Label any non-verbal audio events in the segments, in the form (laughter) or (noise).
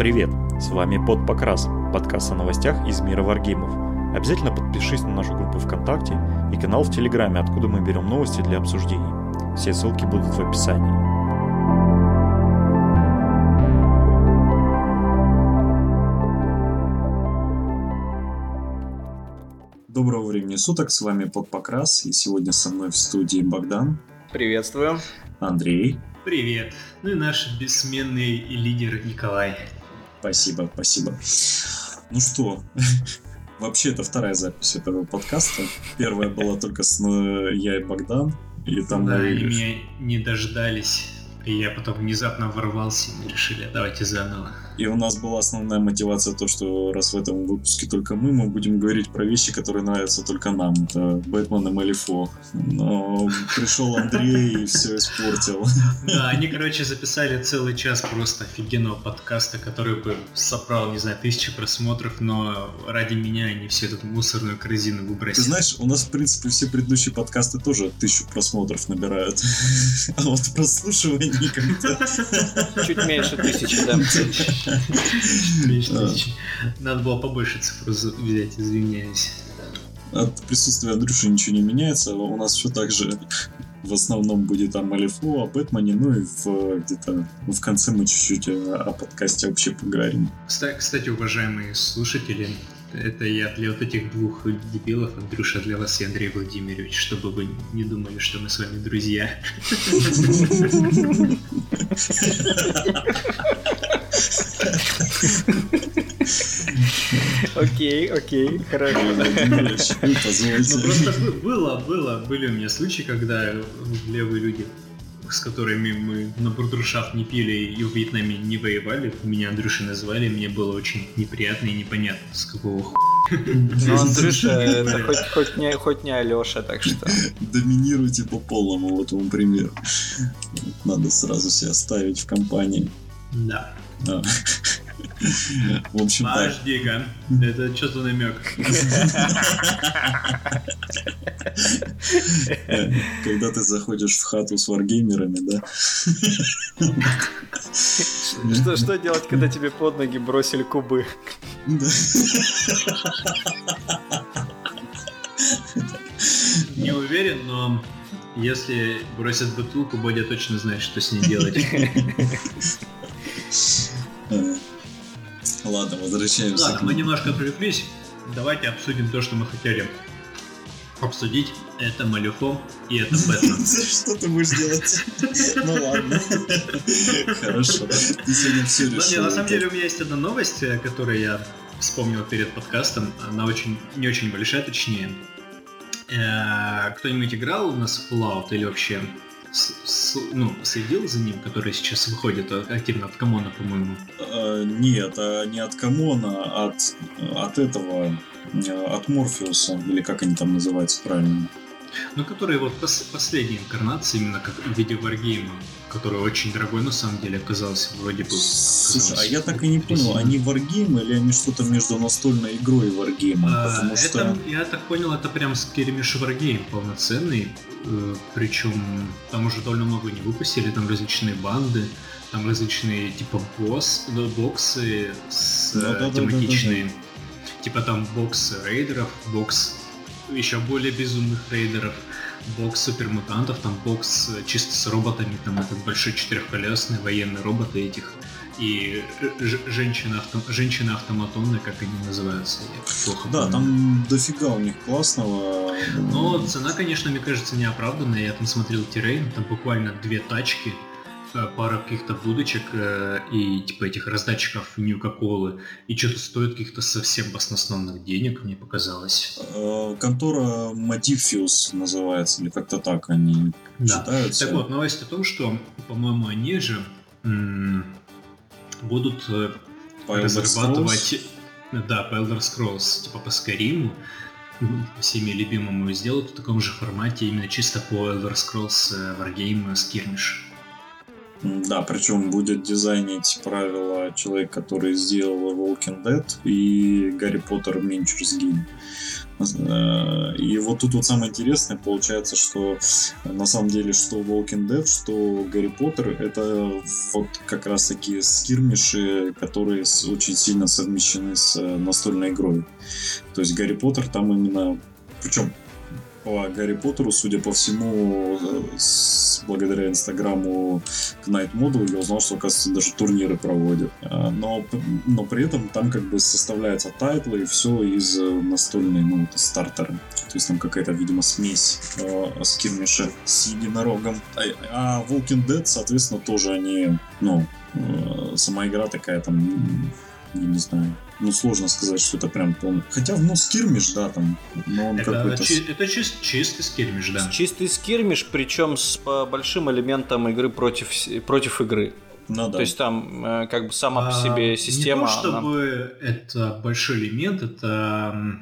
Привет! С вами Под Покрас, подкаст о новостях из мира варгеймов. Обязательно подпишись на нашу группу ВКонтакте и канал в Телеграме, откуда мы берем новости для обсуждений. Все ссылки будут в описании. Доброго времени суток, с вами Под Покрас, и сегодня со мной в студии Богдан. Приветствую. Андрей. Привет. Ну и наш бессменный лидер Николай. Спасибо, спасибо. Ну что, (laughs) вообще это вторая запись этого подкаста. Первая была только с э, я и Богдан. И там да, мы... они меня не дождались. И я потом внезапно ворвался, и мы решили, давайте заново. И у нас была основная мотивация то, что раз в этом выпуске только мы, мы будем говорить про вещи, которые нравятся только нам. Это Бэтмен и Малифо. Но пришел Андрей и все испортил. Да, они, короче, записали целый час просто офигенного подкаста, который бы собрал, не знаю, тысячи просмотров, но ради меня они всю эту мусорную корзину Ты выбросили. знаешь, у нас, в принципе, все предыдущие подкасты тоже тысячу просмотров набирают. А вот прослушиваний как-то... Чуть меньше тысячи, да. Надо было побольше цифру за- взять, извиняюсь. От присутствия Андрюши ничего не меняется. У нас все так же в основном будет о Малифо, о Бэтмене, ну и в, где-то в конце мы чуть-чуть о, о подкасте вообще поговорим. Кста- Кстати, уважаемые слушатели, это я для вот этих двух дебилов, Андрюша, для вас и Андрей Владимирович, чтобы вы не думали, что мы с вами друзья. (laughs) (laughs) (laughs) Окей, окей, хорошо. Ну просто бы- было, было, были у меня случаи, когда левые люди, с которыми мы на бурдершафт не пили и в Вьетнаме не воевали, меня Андрюшей назвали, мне было очень неприятно и непонятно, с какого ху... Ну, Андрюша, это хоть, хоть, не, хоть не Алеша, так что... Доминируйте по полному, вот вам пример. Надо сразу себя ставить в компании. Да. А. В общем. Подожди-ка, это что за намек? Когда ты заходишь в хату с варгеймерами, да? Что, что делать, когда тебе под ноги бросили кубы? Не уверен, но если бросят бутылку, Бодя точно знает, что с ней делать. (laughs) (laughs) Ладно, возвращаемся Ладно, к мы немножко отвлеклись. Давайте обсудим то, что мы хотели обсудить. Это Малюфо и это (laughs) Бэтмен. Что ты будешь делать? (laughs) Ну ладно. Хорошо. Ты сегодня все Ну, решил. на самом деле у меня есть одна новость, э, которую я вспомнил перед подкастом. Она очень не очень большая, точнее. Э, Кто-нибудь играл у нас в Fallout или вообще с- с- ну, следил за ним, который сейчас выходит а- активно от Камона, по-моему. Э, Нет, а не от Камона, а от, от этого, э, от Морфеуса, или как они там называются правильно. Ну, который вот пос- последняя инкарнация, именно как в виде варгейма, который очень дорогой на самом деле оказался, вроде бы. Слушай, а я так и не понял, они варгеймы или они что-то между настольной игрой и варгеймом? А, Потому это, что... я так понял, это прям скеремиш варгейм полноценный, э, причем там уже довольно много не выпустили, там различные банды, там различные типа босс, да, боксы с, э, Да-да-да-да-да-да. тематичные, типа там бокс рейдеров, бокс еще более безумных рейдеров, бокс супермутантов, там бокс э, чисто с роботами, там этот большой четырехколесный военный робот и этих и ж- женщина авто- женщины-автоматоны, как они называются, я плохо Да, помню. там дофига у них классного. Но цена, конечно, мне кажется, неоправданная. Я там смотрел террейн, там буквально две тачки, э, пара каких-то будочек э, и типа этих раздатчиков Ньюка-Колы. И что-то стоит каких-то совсем баснословных денег, мне показалось. Э, Контора Modifius называется, или как-то так они Да. читаются. Так вот, новость о том, что, по-моему, они же м, будут э, По Elder разрабатывать, да, по Elder Scrolls, типа по м, всеми любимому сделают в таком же формате, именно чисто по Elder Scrolls э, Wargame Skirmish. Да, причем будет дизайнить правила человек, который сделал Walking Dead и Гарри Поттер Adventures Game. Э, и вот тут вот самое интересное получается, что на самом деле что Walking Dead, что Гарри Поттер это вот как раз таки скирмиши, которые очень сильно совмещены с э, настольной игрой. То есть Гарри Поттер там именно причем по Гарри Поттеру, судя по всему, с, благодаря инстаграму Knight Models, я узнал, что, оказывается, даже турниры проводят. А, но, но при этом там как бы составляются тайтлы и все из э, настольной, ну, стартера. То есть там какая-то, видимо, смесь э, скирмиша с единорогом. А, а Walking Dead, соответственно, тоже они, ну, э, сама игра такая там, я не знаю, ну, сложно сказать, что это прям полный. Хотя, ну, скирмиш, да, там, но он это, какой-то... Чи- это чист, чистый скирмиш, да. Чистый скирмиш, причем с большим элементом игры против, против игры. Ну, да. То есть там э, как бы сама по себе система... Не то, чтобы она... это большой элемент, это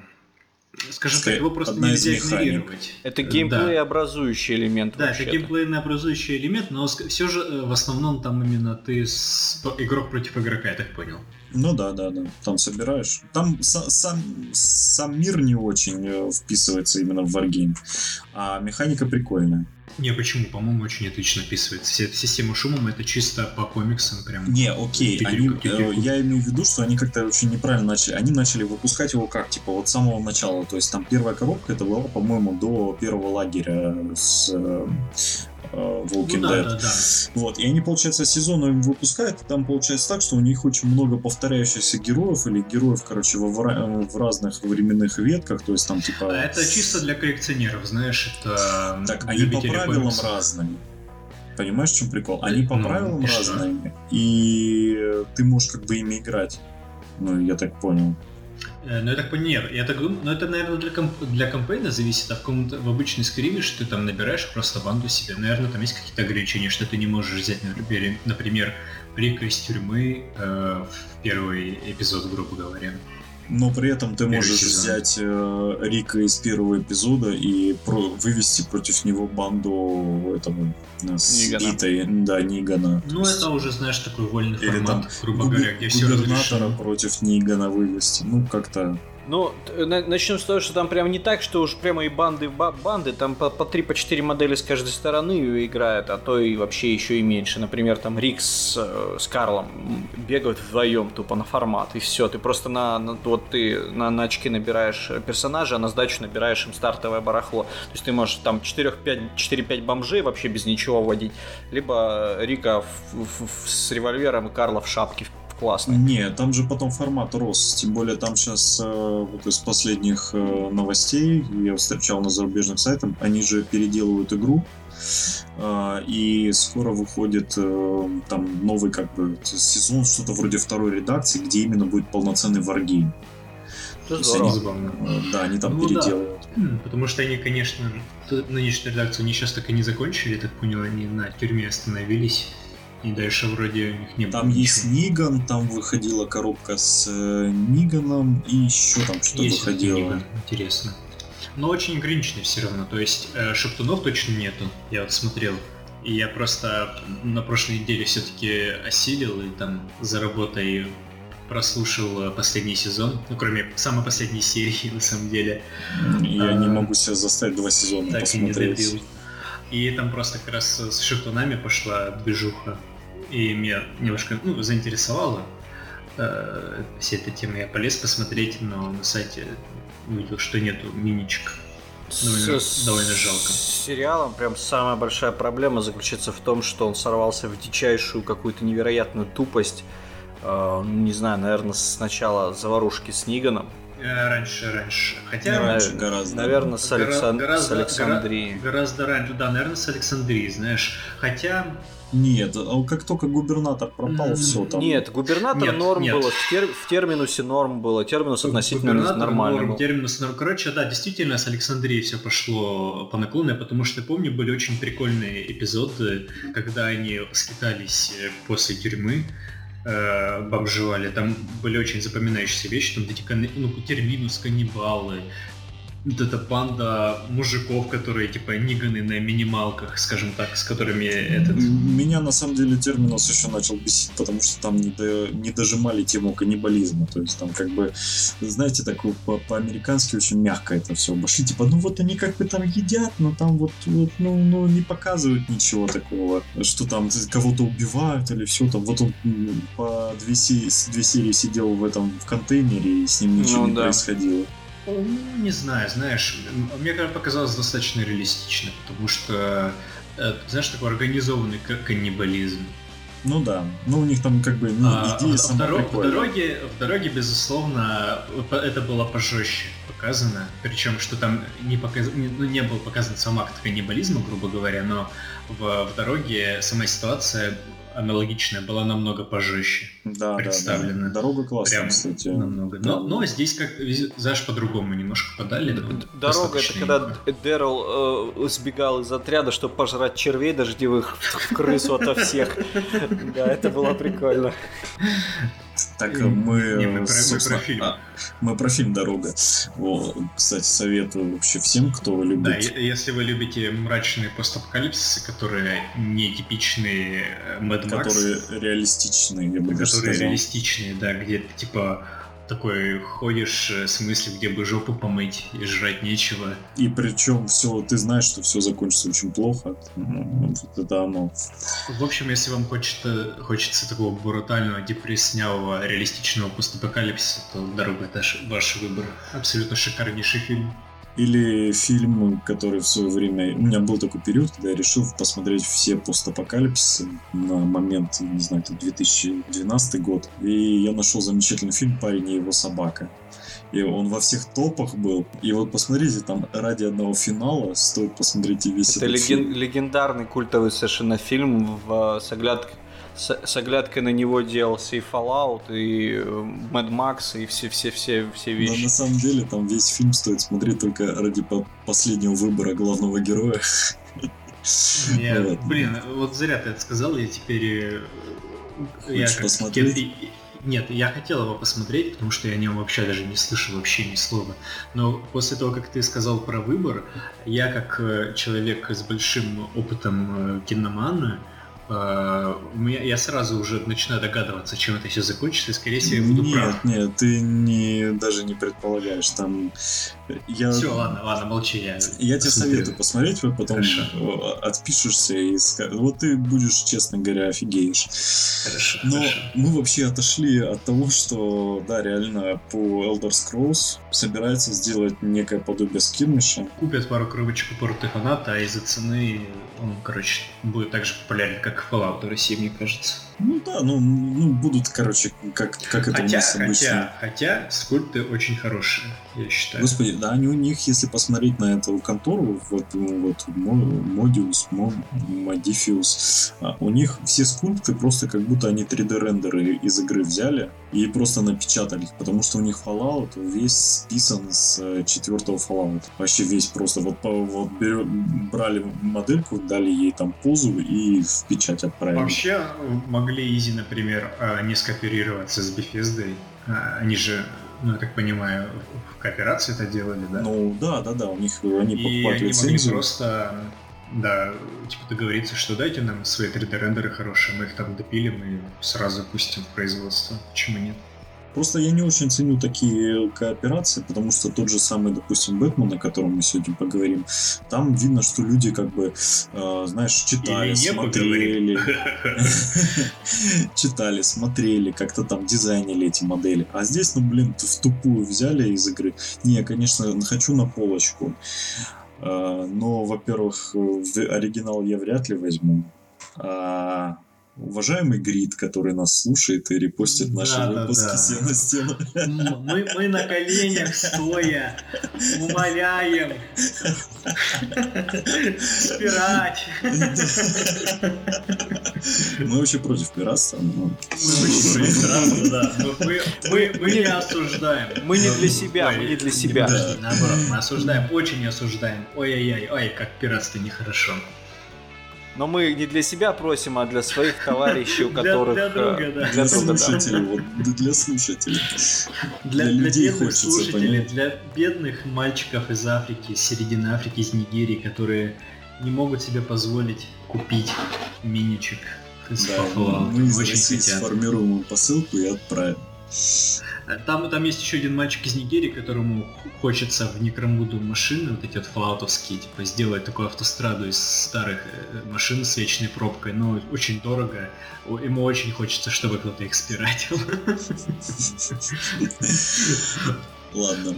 скажем так, его просто нельзя игнорировать. Это геймплей-образующий да. элемент. Да, это геймплей-образующий элемент, но все же э, в основном там именно ты с... игрок против игрока, я так понял. Ну да, да, да. Там собираешь. Там сам, сам мир не очень э, вписывается именно в Wargame, а механика прикольная. Не, почему? По-моему, очень отлично. Вся эта система шумом это чисто по комиксам прям. Не, окей. Они, э, я имею в виду, что они как-то очень неправильно начали. Они начали выпускать его как, типа, вот с самого начала. То есть там первая коробка это была, по-моему, до первого лагеря с Э, Walking ну, Dead. Да, да, да. Вот, и они, получается, сезонами выпускают, и там получается так, что у них очень много повторяющихся героев, или героев, короче, в, в разных временных ветках, то есть там типа... А это чисто для коллекционеров, знаешь, это... Так, они по правилам комиксов. разные. Понимаешь, в чем прикол? Они по ну, правилам и разные, что? и ты можешь как бы ими играть. Ну, я так понял. Э, ну, я так нет, я так думаю, но это, наверное, для, комп для кампейна зависит, а в, в обычной скримиш ты там набираешь просто банду себе. Наверное, там есть какие-то ограничения, что ты не можешь взять, например, например Рика из тюрьмы э, в первый эпизод, грубо говоря но при этом ты можешь взять э, Рика из первого эпизода и про вывести против него банду этого э, сбитой, да, Нигана. Ну, это уже, знаешь, такой вольный Или формат, там грубо говоря, где все разрешено. против Нигана вывести. Ну, как-то ну, начнем с того, что там прям не так, что уж прямо и банды банды, там по, по 3 по 4 модели с каждой стороны играют, а то и вообще еще и меньше. Например, там Рик с, э, с Карлом бегают вдвоем тупо на формат, и все. Ты просто на, на вот ты на, на очки набираешь персонажа, а на сдачу набираешь им стартовое барахло. То есть ты можешь там 4-5 бомжей вообще без ничего вводить, либо Рика в, в, в, с револьвером и Карла в шапке классный. Не, там же потом формат рос. Тем более там сейчас э, вот из последних э, новостей я встречал на зарубежных сайтах, они же переделывают игру. Uh, и скоро выходит там новый как бы сезон, что-то вроде второй редакции, где именно будет полноценный варгейм. Да, они там ну, переделывают. Да. Потому что они, конечно, нынешнюю редакцию они сейчас так и не закончили, я так понял, они на тюрьме остановились. И дальше вроде у них не было. Там есть Ниган, там выходила коробка с э, Ниганом, и еще там что-то выходило. Ниган. Интересно. Но очень ограниченный все равно. То есть э, шептунов точно нету. Я вот смотрел. И я просто на прошлой неделе все-таки осилил и там за работой прослушал э, последний сезон, ну кроме самой последней серии (laughs) на самом деле. Я а, не могу себя заставить два сезона так посмотреть. И не добил. И там просто как раз с шифтунами пошла движуха. И меня немножко ну, заинтересовало э, вся эта тема. Я полез посмотреть, но на сайте увидел, что нету миничек. Довольно, с, довольно жалко. С сериалом прям самая большая проблема заключается в том, что он сорвался в дичайшую какую-то невероятную тупость. Э, не знаю, наверное, сначала заварушки с Ниганом, раньше, раньше. Хотя... раньше гораздо. Наверное, с, Алексан... гораздо, с Александрии. Гораздо раньше, да, наверное, с Александрии, знаешь. Хотя... Нет, а как только губернатор пропал, mm-hmm. все там. Нет, губернатор нет, норм нет. было, в, тер... в терминусе норм было, терминус относительно губернатор нормальный норм, был. Терминус норм. Короче, да, действительно, с Александрии все пошло по наклону, потому что, помню, были очень прикольные эпизоды, когда они скитались э, после тюрьмы, э, бомжевали. Там были очень запоминающиеся вещи, там эти ну, терминус, каннибалы, вот эта банда мужиков, которые типа ниганы на минималках, скажем так, с которыми этот... Меня на самом деле терминус еще начал бесить, потому что там не, до, не дожимали тему каннибализма. То есть там как бы, знаете, так по- по-американски очень мягко это все обошли. Типа, ну вот они как бы там едят, но там вот, вот ну, ну не показывают ничего такого, что там кого-то убивают или все там. Вот он по две, две серии сидел в этом в контейнере и с ним ничего ну, не да. происходило. Ну, не знаю, знаешь, мне показалось достаточно реалистично, потому что, э, знаешь, такой организованный каннибализм. Ну да, ну у них там как бы ну, а, идея в, дорог, в дороге, в дороге, безусловно, это было пожестче показано, причем что там не, показ... ну, не был показан сам акт каннибализма, грубо говоря, но в, в дороге сама ситуация аналогичная была намного пожестче да, представлена. Да, да. Дорога классная, Прям кстати. Намного. Но, но здесь как знаешь по-другому немножко подали. Дорога это когда Дэрил э, сбегал из отряда, чтобы пожрать червей дождевых в крысу ото всех. Да, это было прикольно. (laughs) Так мы, мы, про, мы про фильм. А, мы про фильм «Дорога». О, кстати, советую вообще всем, кто любит... Да, если вы любите мрачные постапокалипсисы, которые не типичные Mad Max. Которые реалистичные, я бы Которые сказал. реалистичные, да, где типа такой ходишь э, с мыслью, где бы жопу помыть и жрать нечего. И причем все, ты знаешь, что все закончится очень плохо. Вот это оно. В общем, если вам хочется, хочется такого брутального, депресснявого, реалистичного постапокалипсиса, то «Дорога» — это ваш выбор. Абсолютно шикарнейший фильм. Или фильм, который в свое время... У меня был такой период, когда я решил посмотреть все постапокалипсисы на момент, не знаю, это 2012 год. И я нашел замечательный фильм «Парень и его собака». И он во всех топах был. И вот посмотрите, там ради одного финала стоит посмотреть и весь Это этот леген- фильм. легендарный культовый совершенно фильм в, с оглядкой с, с оглядкой на него делался и Fallout, и э, Mad Max, и все-все-все все вещи. Но на самом деле там весь фильм стоит смотреть только ради последнего выбора главного героя. (laughs) Нет, вот. блин, вот зря ты это сказал, я теперь... Э, Хочешь я посмотреть? Нет, я хотел его посмотреть, потому что я о нем вообще даже не слышал вообще ни слова. Но после того, как ты сказал про выбор, я как э, человек с большим опытом киномана, у меня, я сразу уже начинаю догадываться, чем это все закончится, и скорее всего я буду нет, прав. Нет, ты не, даже не предполагаешь. Там я... Все, ладно, ладно, молчи. Я, я тебе советую посмотреть, вы потом Хорошо. отпишешься и скажешь. Вот ты будешь, честно говоря, офигеешь. Хорошо. Но хорошо. мы вообще отошли от того, что, да, реально по Elder Scrolls собирается сделать некое подобие скирмиша. Купят пару коробочек у Портефаната, а из-за цены он, короче, будет так же популярен, как Fallout в России, мне кажется. Ну да, ну, ну будут, короче, как, как это хотя, у нас обычно. Хотя, хотя скульпты очень хорошие, я считаю. Господи, да, они у них, если посмотреть на эту контору, вот, ну, вот Modius, Modifius, а, у них все скульпты просто как будто они 3D-рендеры из игры взяли и просто напечатали потому что у них Fallout весь списан с э, четвертого Fallout. Вообще весь просто вот, вот берё, брали модельку, дали ей там позу и в печать отправили. Вообще могли Изи, например, а, не скооперироваться с Bethesda. А, они же ну, я так понимаю, в кооперации это делали, да? Ну, да, да, да, у них они и покупают они лицензию. могли просто, да, типа договориться, что дайте нам свои 3D-рендеры хорошие, мы их там допилим и сразу пустим в производство. Почему нет? Просто я не очень ценю такие кооперации, потому что тот же самый, допустим, Бэтмен, о котором мы сегодня поговорим, там видно, что люди как бы, э, знаешь, читали, смотрели, (laughs) читали, смотрели, как-то там дизайнили эти модели. А здесь, ну, блин, в тупую взяли из игры. Не, конечно, хочу на полочку. Э, но, во-первых, оригинал я вряд ли возьму. А уважаемый Грид, который нас слушает и репостит наши да, выпуски да, да. «Сел на стену». Мы, мы на коленях стоя умоляем спирать. Мы вообще против пиратства. Но... Мы против пиратства, да. Мы, не осуждаем. Мы не для себя, мы не для себя. Наоборот, мы осуждаем, очень осуждаем. Ой-ой-ой, ой, как пиратство нехорошо. Но мы не для себя просим, а для своих (laughs) товарищей, у которых... для э, друга, да. Для Для друга, да. слушателей, вот для слушателей. Для, людей бедных хочется, слушателей, для бедных мальчиков из Африки, из середины Африки, из Нигерии, которые не могут себе позволить купить миничек из Да, Fallout. мы из Очень России хотят. сформируем посылку и отправим. Там, там есть еще один мальчик из Нигерии, которому хочется в Некромуду машины, вот эти вот флаутовские, типа сделать такую автостраду из старых э, машин с вечной пробкой, но очень дорого. Ему очень хочется, чтобы кто-то их спиратил. Ладно.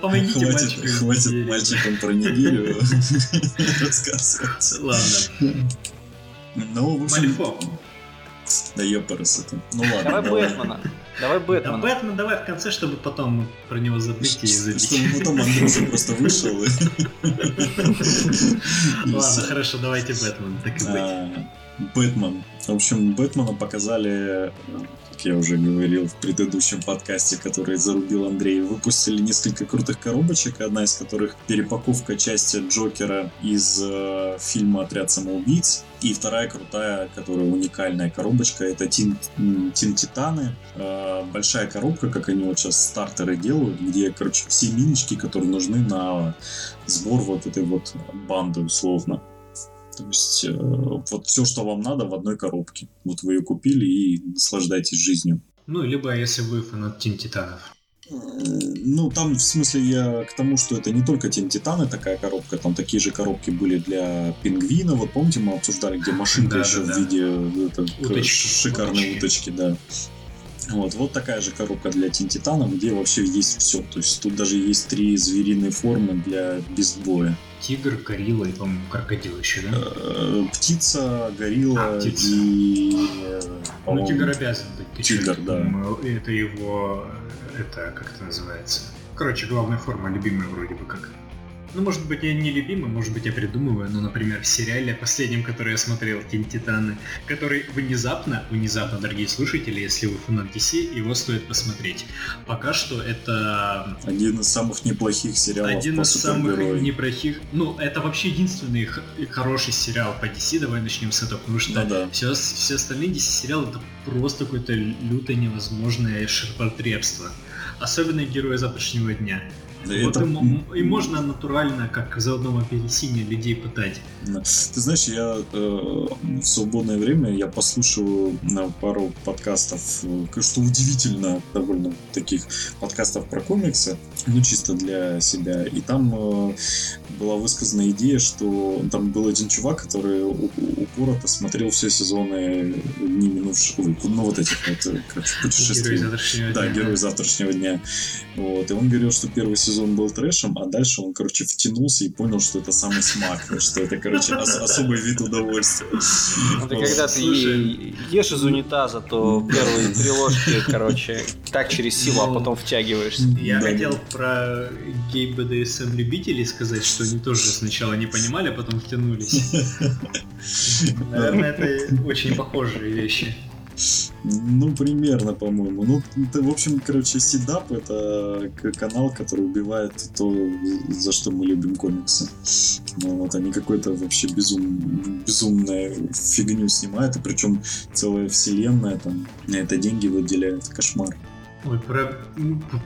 Помогите Хватит, мальчику хватит мальчикам про Нигерию (laughs) рассказывать. Ладно. Ну, в общем, Малифо. да ёпарас это. Ну ладно, Давай давай. Бэтмена. Давай Да, Бэтмена. Бэтмен давай в конце, чтобы потом про него забыть и забить. Чтобы потом Андрюша просто вышел и... (laughs) Ладно, хорошо, давайте Бэтмен, так и быть. Бэтмен. В общем, Бэтмена показали, я уже говорил в предыдущем подкасте, который зарубил Андрей, выпустили несколько крутых коробочек, одна из которых перепаковка части Джокера из э, фильма «Отряд самоубийц», и вторая крутая, которая уникальная коробочка, это Тин, Тин Титаны. Э, большая коробка, как они вот сейчас стартеры делают, где, короче, все минички, которые нужны на сбор вот этой вот банды, условно. То есть э, вот все, что вам надо в одной коробке. Вот вы ее купили и наслаждайтесь жизнью. Ну, либо если вы фанат Тин Титанов. Э, Ну, там, в смысле, я к тому, что это не только Тень Титаны такая коробка, там такие же коробки были для пингвина. Вот помните, мы обсуждали, где машинка Да, еще да, в виде э, это, к- Уточки. шикарной уточки, да. Вот, вот такая же коробка для Тень Титана, где вообще есть все. То есть тут даже есть три звериные формы для безбоя. Тигр, горилла и, по-моему, крокодил еще, да? Э, Птица, горилла А, птица. и... э, Ну, тигр обязан быть. ты Тигр, да. по-моему, Это его... Это, как это называется? Короче, главная форма, любимая вроде бы как. Ну, может быть, я не любимый, может быть, я придумываю, но, например, в сериале последнем, который я смотрел, Тень Титаны, который внезапно, внезапно, дорогие слушатели, если вы фанат DC, его стоит посмотреть. Пока что это Один из самых неплохих сериалов один из самых неплохих... Ну, это вообще единственный х- хороший сериал по DC, давай начнем с этого, потому что Ну да. все, все остальные DC-сериалы это просто какое-то лютое невозможное ширпотребство. Особенно герои завтрашнего дня. Да вот это- им, можно натурально, как в заодном апельсине, людей пытать. Да. Ты знаешь, я э, в свободное время я послушаю на пару подкастов, э, что удивительно, довольно таких подкастов про комиксы, ну чисто для себя. И там э, была высказана идея, что там был один чувак, который упорото смотрел все сезоны дни минувших, ой, ну вот этих вот э, путешествий. завтрашнего Да, дня. герой завтрашнего дня. Вот. И он говорил, что первый сезон был трэшем, а дальше он, короче, втянулся и понял, что это самый смак, (laughs) что это, короче, ос- особый вид удовольствия. Это Вот. когда ты ешь из унитаза, то первые три ложки, короче, так через силу, а потом втягиваешься. Я Да, хотел про гей-БДСМ любителей сказать, что они тоже сначала не понимали, а потом втянулись. (laughs) Наверное, это очень похожие вещи. Ну, примерно, по-моему. Ну, это, в общем, короче, Сидап — это канал, который убивает то, за что мы любим комиксы. Ну, вот они какой-то вообще безум, безумную фигню снимают, и причем целая вселенная там на это деньги выделяют. Кошмар. Ой, про,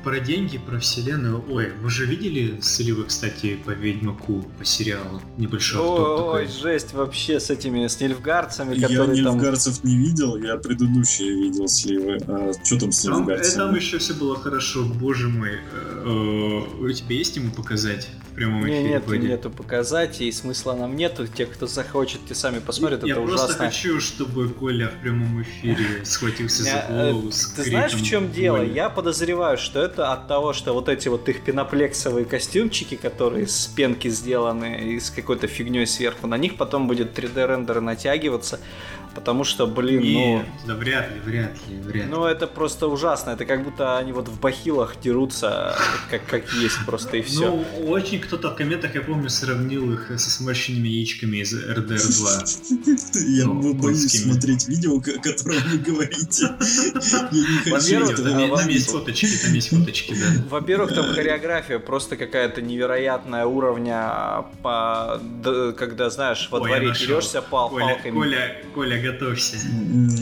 про деньги, про вселенную. Ой, вы же видели сливы, кстати, по Ведьмаку, по сериалу? Небольшой Ой, такой. жесть вообще с этими, с нильфгардцами, Я которые там... Нильфгарцев не видел, я предыдущие видел сливы. А что там с Там, э, Нильфгарцем? там еще все было хорошо, боже мой. Э, э, У тебя есть ему показать прямом Не, эфире? нету, Вадим? нету показать, и смысла нам нету. Те, кто захочет, те сами посмотрят, Я это просто ужасно. хочу, чтобы Коля в прямом эфире (laughs) схватился за Я, э, голову с Ты знаешь, в чем дело? Я подозреваю, что это от того, что вот эти вот их пеноплексовые костюмчики, которые с пенки сделаны и с какой-то фигней сверху, на них потом будет 3D рендер натягиваться. Потому что, блин, Не, ну... да вряд ли, вряд ли, вряд ли. Ну, это просто ужасно. Это как будто они вот в бахилах дерутся, как, как есть просто и все. Ну, очень кто-то в комментах, я помню, сравнил их со сморщенными яичками из RDR 2. Я Ну, боюсь смотреть видео, о котором вы говорите. (laughs) Я не хочу Во-первых, Там, а, есть- там есть фоточки, там есть фоточки, да. Во-первых, там хореография просто какая-то невероятная уровня, по, д- когда, знаешь, во дворе дерешься палками. Коля, Коля, готовься.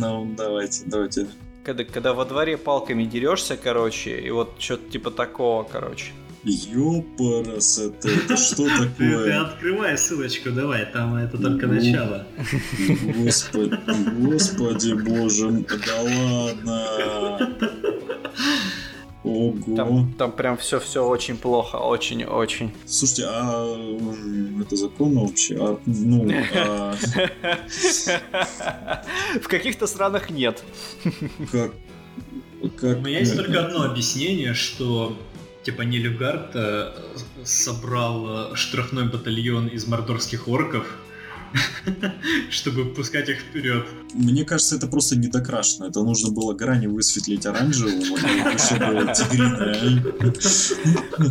Ну, давайте, давайте. Когда, когда во дворе палками дерешься, короче, и вот что-то типа такого, короче. Ёпарас, это, это (laughs) что Ты, ты такое? открывай ссылочку, давай, там это только Ну. начало. Господи, господи боже, да ладно. (laughs) Ого. Там, там прям все-все очень плохо, очень-очень. Слушайте, а это законно вообще? А, ну, а (laughs) В каких-то странах нет. как... как У меня есть только одно объяснение, что типа Нильфгард э, собрал э, штрафной батальон из мордорских орков, (laughs) чтобы пускать их вперед. Мне кажется, это просто недокрашено. Это нужно было грани высветлить оранжевым, а чтобы тигриное.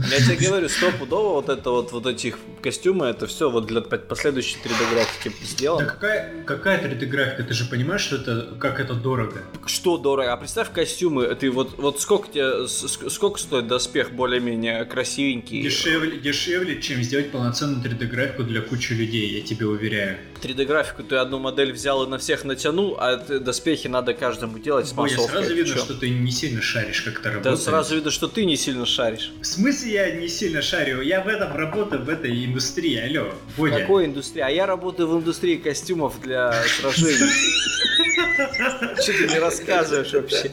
Я тебе говорю, стопудово вот это вот, вот этих костюмы, это все вот для по- последующей 3D графики Да сделано. какая, какая 3D-графика? Ты же понимаешь, что это как это дорого? Что дорого? А представь костюмы, ты вот, вот сколько тебе, сколько стоит доспех более-менее красивенький? Дешевле, дешевле, чем сделать полноценную 3D-графику для кучи людей, я тебе уверяю. 3D графику ты одну модель взял и на всех натянул, а доспехи надо каждому делать с массовкой. сразу Ты видно, чё? что ты не сильно шаришь, как это Да работает. сразу видно, что ты не сильно шаришь. В смысле я не сильно шарю? Я в этом работаю, в этой индустрии, алло, Бодя. Какой индустрии? А я работаю в индустрии костюмов для сражений. (laughs) Что ты мне рассказываешь вообще?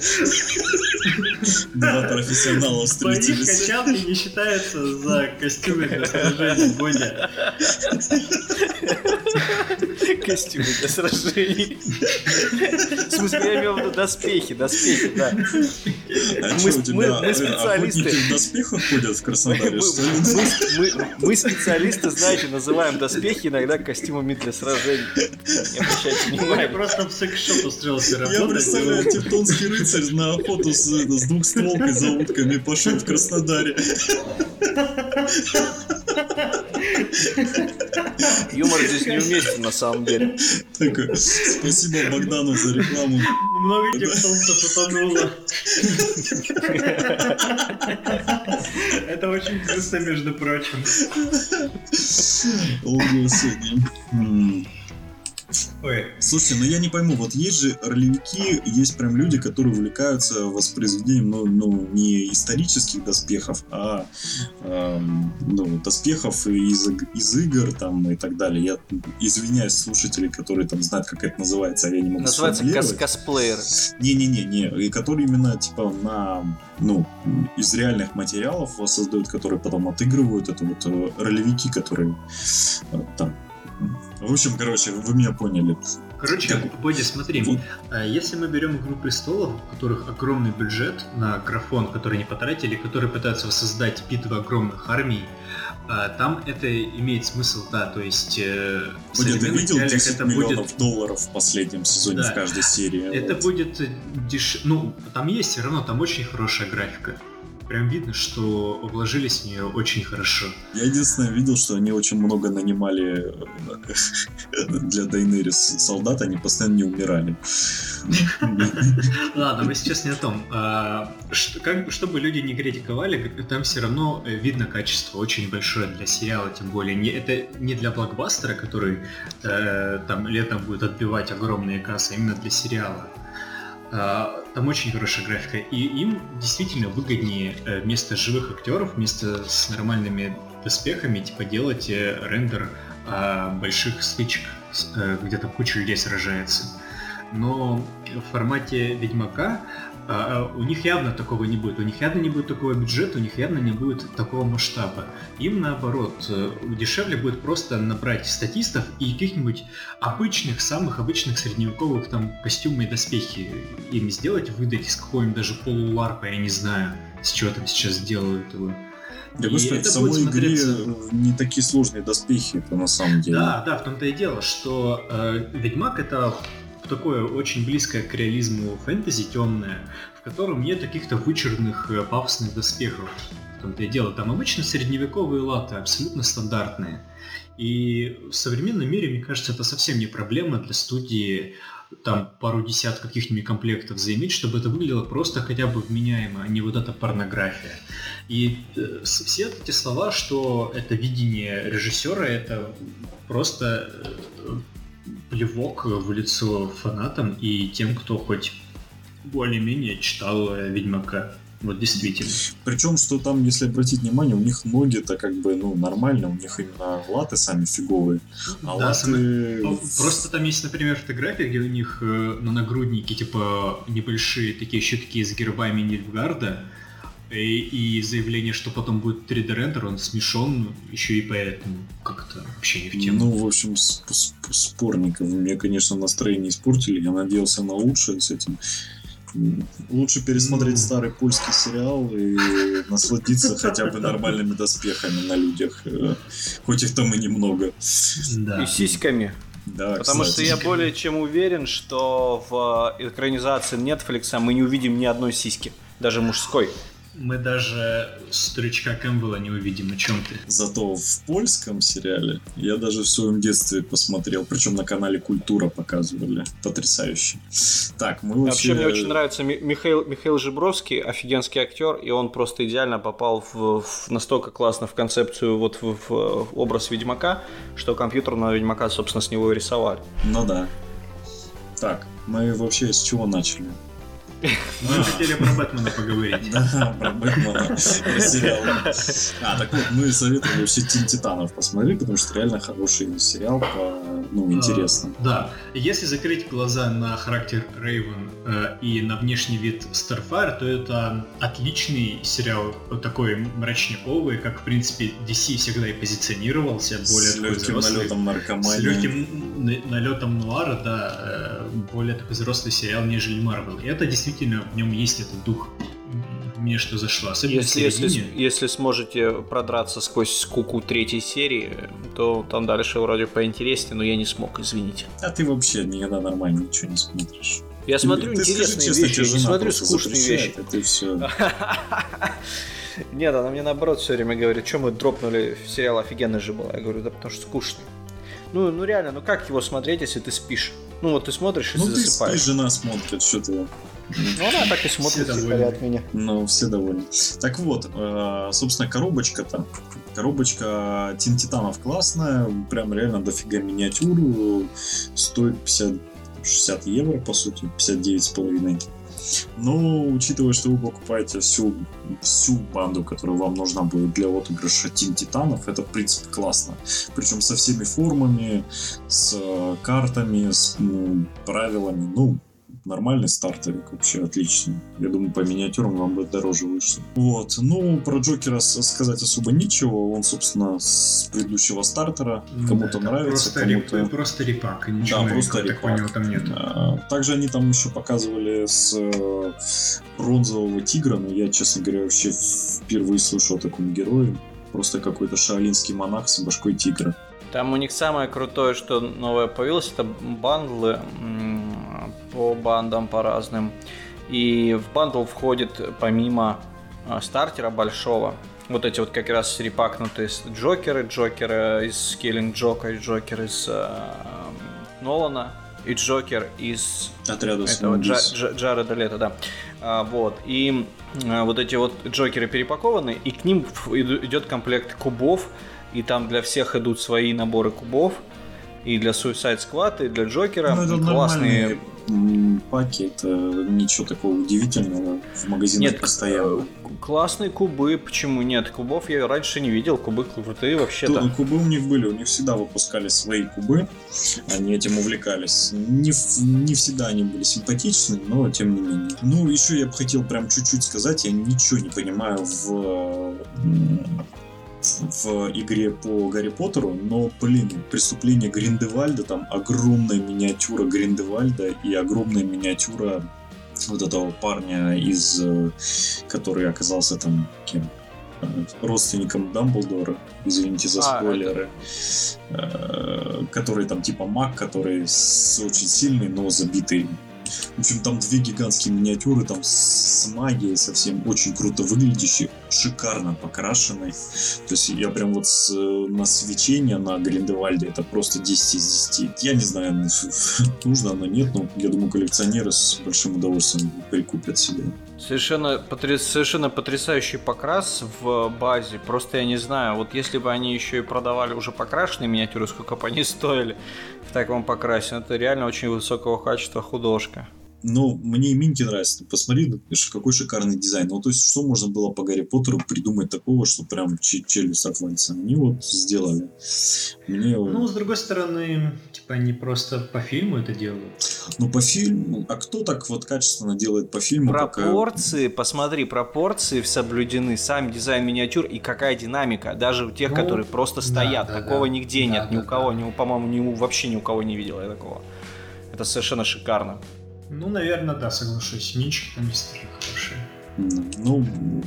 Два профессионала встретились. качалке не считаются за костюмы для сражений, Бодя. Костюмы для сражений. В смысле, я имел в виду доспехи, доспехи, да. А Мы что, у тебя мы- мы э, специалисты. в доспехах ходят в Мы, Краснодаре, что ли? мы- мы- мы специалисты, знаете, называем доспехи иногда костюмами для сражений. Не обращайте Боня внимания. просто в секс-шоп устроился Я работать. представляю, тевтонский рыцарь на охоту с двухстволкой за утками пошел в Краснодаре. Юмор здесь неуместен на самом деле. Такой, спасибо Богдану за рекламу. Много тевтонцев утонуло. Это очень грустно, между прочим. О, господи. Ой, Слушайте, ну я не пойму, вот есть же ролевики, есть прям люди, которые увлекаются воспроизведением, ну, ну не исторических доспехов, а эм, ну, доспехов из, из игр там и так далее. Я извиняюсь слушателей, которые там знают, как это называется, а я не могу Называется кос косплееры. Не-не-не-не, и которые именно типа на, ну, из реальных материалов воссоздают, которые потом отыгрывают, это вот э, ролевики, которые э, там. В общем, короче, вы меня поняли. Короче, Так. Бодя, смотри, Вот. а если мы берем «Игру престолов», у которых огромный бюджет на графон, который они потратили, которые пытаются воссоздать битвы огромных армий, а, там это имеет смысл, да, то есть э, Бодя, ты видел реалиях 10 это миллионов будет долларов в последнем сезоне Да. в каждой серии? Это Вот. будет деш... Ну, там есть все равно, там очень хорошая графика. Прям видно, что вложились в нее очень хорошо. Я единственное видел, что они очень много нанимали э, (laughs) для Дайнерис солдат, они постоянно не умирали. Ладно, мы сейчас не о том. А, чтобы люди не критиковали, там все равно э, видно качество очень большое для сериала, тем более. Это не для блокбастера, который э, там летом будет отбивать огромные кассы, а именно для сериала. Там очень хорошая графика, и им действительно выгоднее э, вместо живых актеров, вместо с нормальными доспехами, типа делать э, рендер а, больших стычек, э, где там куча людей сражается. Но в формате Ведьмака а, а, у них явно такого не будет. У них явно не будет такого бюджета, у них явно не будет такого масштаба. Им наоборот, э, дешевле будет просто набрать статистов и каких-нибудь обычных, самых обычных средневековых там костюмы и доспехи им сделать, выдать из какого-нибудь даже полуларпа, я не знаю, с чего там сейчас делают его. Да, И господи, в самой будет игре смотреться- не такие сложные доспехи, это на самом деле. Да, да, в том-то и дело, что э, Ведьмак это такое очень близкое к реализму фэнтези, темное, в котором нет каких-то вычурных э, пафосных доспехов. В том-то и дело, там обычно средневековые латы, абсолютно стандартные. И в современном мире, мне кажется, это совсем не проблема для студии там пару десятков каких-нибудь комплектов заиметь, чтобы это выглядело просто хотя бы вменяемо, а не вот эта порнография. И э, все эти слова, что это видение режиссера, это просто э, плевок в лицо фанатам и тем, кто хоть более-менее читал э, Ведьмака. Вот действительно. Причем, что там, если обратить внимание, у них ноги-то как бы, ну, нормально, у них именно латы сами фиговые. А Да, латы... сами- Ну, Просто там есть, например, фотография, где у них э, на нагруднике, типа, небольшие такие щитки с гербами Нильфгарда, и, и заявление, что потом будет 3D-рендер, он смешон еще и поэтому как-то вообще не в тему. Ну, в общем, сп- сп- спорненько. Мне, конечно, настроение испортили. Я надеялся на лучшее с этим. Лучше пересмотреть Ну. старый польский сериал и насладиться хотя бы нормальными доспехами на людях. э, Хоть их там и немного. да. И сиськами. Да, Потому что кстати. я более чем уверен, что в экранизации Netflix мы не увидим ни одной сиськи, даже мужской. Мы даже старичка Кэмпбелла не увидим, о чем ты. Зато в польском сериале я даже в своем детстве посмотрел, причем на канале Культура показывали. Потрясающе. Так, мы Вообще, вообще... мне очень нравится Ми- Михаил, Михаил Жибровский, офигенский актер, и он просто идеально попал в, в- настолько классно в концепцию, вот в, в образ Ведьмака, что компьютерного Ведьмака, собственно, с него и рисовали. Ну да. Так, мы вообще с чего начали? Мы хотели про Бэтмена поговорить. Да, про Бэтмена, сериал. А, так вот, мы советуем вообще Тим Титанов посмотреть, потому что реально хороший сериал, ну, интересно. А, Да, если закрыть глаза на характер Рейвен э, и на внешний вид Starfire, то это отличный сериал, такой мрачниковый, как в принципе DC всегда и позиционировался, более С легким налетом С наркомании. легким н- налетом нуара, да, э, более такой взрослый сериал, нежели Марвел. И это действительно в нем есть этот дух. Мне что зашло, особенно Если, в если, если сможете продраться сквозь скуку третьей серии, то там дальше вроде поинтереснее, но я не смог, извините. А ты вообще никогда нормально ничего не смотришь. Я Ты- смотрю ты скажи интересные честно, вещи, тебе я не смотрю скучные вещи. ты все... (laughs) Нет, она мне наоборот все время говорит, что мы дропнули, сериал офигенный же был. Я говорю, да потому что скучный. Ну, ну реально, ну как его смотреть, если ты спишь? Ну вот ты смотришь и Ну ты ты засыпаешь. спишь, жена смотрит, что ты... Ну она так и смотрит Все довольны. от меня. Ну, все довольны. Так вот, э, собственно, коробочка-то. Коробочка Тин Титанов классная, прям реально дофига миниатюр, стоит 50, 60 евро, по сути, 59 с половиной. Но, учитывая, что вы покупаете всю, всю банду, которая вам нужна будет для отыгрыша Тин Титанов, это, в принципе, классно. Причем со всеми формами, с э, картами, с ну, правилами. Ну, нормальный стартовик вообще отличный. Я думаю, по миниатюрам вам бы дороже вышло. Вот. Ну, про Джокера сказать особо ничего. Он, собственно, с предыдущего стартера. Ну Кому-то да, нравится, Просто, реп- кому-то... просто репак, и ничего Да, просто репак. понял, там нет. А, Также они там еще показывали с э, бронзового тигра, но я, честно говоря, вообще впервые слышал о таком герое. Просто какой-то шаолинский монах с башкой тигра. Там у них самое крутое, что новое появилось, это бандлы по бандам, по разным. И в бандл входит помимо а, стартера большого, вот эти вот как раз репакнутые Джокеры, Джокеры из Killing Joke а, и Джокер из а, Нолана, и Джокер из Отряда этого Джа-. Джа- Джареда Лето, да. А, вот. И а, вот эти вот Джокеры перепакованы, и к ним идет комплект кубов, и там для всех идут свои наборы кубов. И для Suicide Squad, и для Джокера. Ну, это классные. паки, это ничего такого удивительного в магазинах Нет, постоянно. классные кубы, почему нет? Кубов я раньше не видел, кубы крутые То- вообще-то. кубы у них были, у них всегда выпускали свои кубы, они этим увлекались. Не, не всегда они были симпатичны, но тем не менее. Ну, еще я бы хотел прям чуть-чуть сказать, я ничего не понимаю в, в игре по Гарри Поттеру, но, блин, преступление Гриндевальда, там огромная миниатюра Гриндевальда и огромная миниатюра вот этого парня из, э, который оказался там кем? родственником Дамблдора, извините за А, спойлеры, э, который там типа маг, который очень сильный, но забитый. В общем, там две гигантские миниатюры, там с магией совсем очень круто выглядящие, шикарно покрашенные. То есть я прям вот с, на свечение на Гриндевальде это просто 10 из 10. Я не знаю, (laughs) нужно оно, нет, но я думаю, коллекционеры с большим удовольствием прикупят себе. Совершенно, потряс- совершенно потрясающий покрас в базе. Просто я не знаю, вот если бы они еще и продавали уже покрашенные миниатюры, сколько бы они (laughs) стоили в таком покрасе, это реально очень высокого качества художка. Ну, мне и Минки нравится. Посмотри, какой шикарный дизайн. Ну, то есть, что можно было по Гарри Поттеру придумать такого, что прям че- челюсть отвалится? Они вот сделали. Мне... Ну, с другой стороны, типа они просто по фильму это делают. Ну, по фильму... А кто так вот качественно делает по фильму? пока- Пропорции, посмотри, пропорции соблюдены, сам дизайн миниатюр и какая динамика, даже у тех, Ну, которые просто да, стоят. да, такого да. нигде Да, нет, ни да, у кого, да. ни у, по-моему, ни у, вообще ни у кого не видел я такого. Это совершенно шикарно. Ну, наверное, да, соглашусь. Минчики там действительно хорошие. Ну,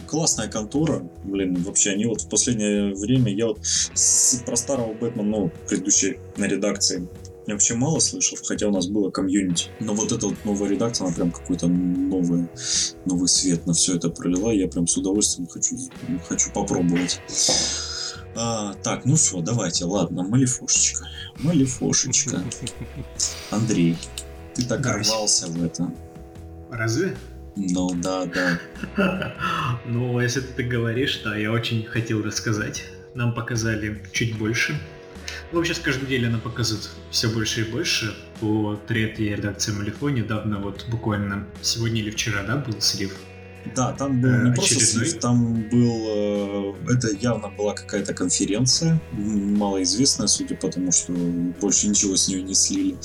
классная контора. Блин, вообще, они вот в последнее время... Я вот с- про старого Бэтмена, ну, предыдущей на редакции, я вообще мало слышал, хотя у нас было комьюнити. Но вот эта вот новая редакция, она прям какой-то новый, новый свет на все это пролила. Я прям с удовольствием хочу, хочу попробовать. А, так, ну все, давайте, ладно, Малифошечка. Малифошечка. (laughs) Андрей, ты так Давай. рвался в это. Разве? Ну да, да. (laughs) Ну, если ты говоришь, да, я очень хотел рассказать. Нам показали чуть больше. Ну, вообще, с каждой неделей нам показывают все больше и больше. По третьей редакции Малифо недавно, вот буквально сегодня или вчера, да, был слив. Да, там был Э, не просто очередной? слив, там был... э, Это явно была какая-то конференция, малоизвестная, судя по тому, что больше ничего с нее не слили,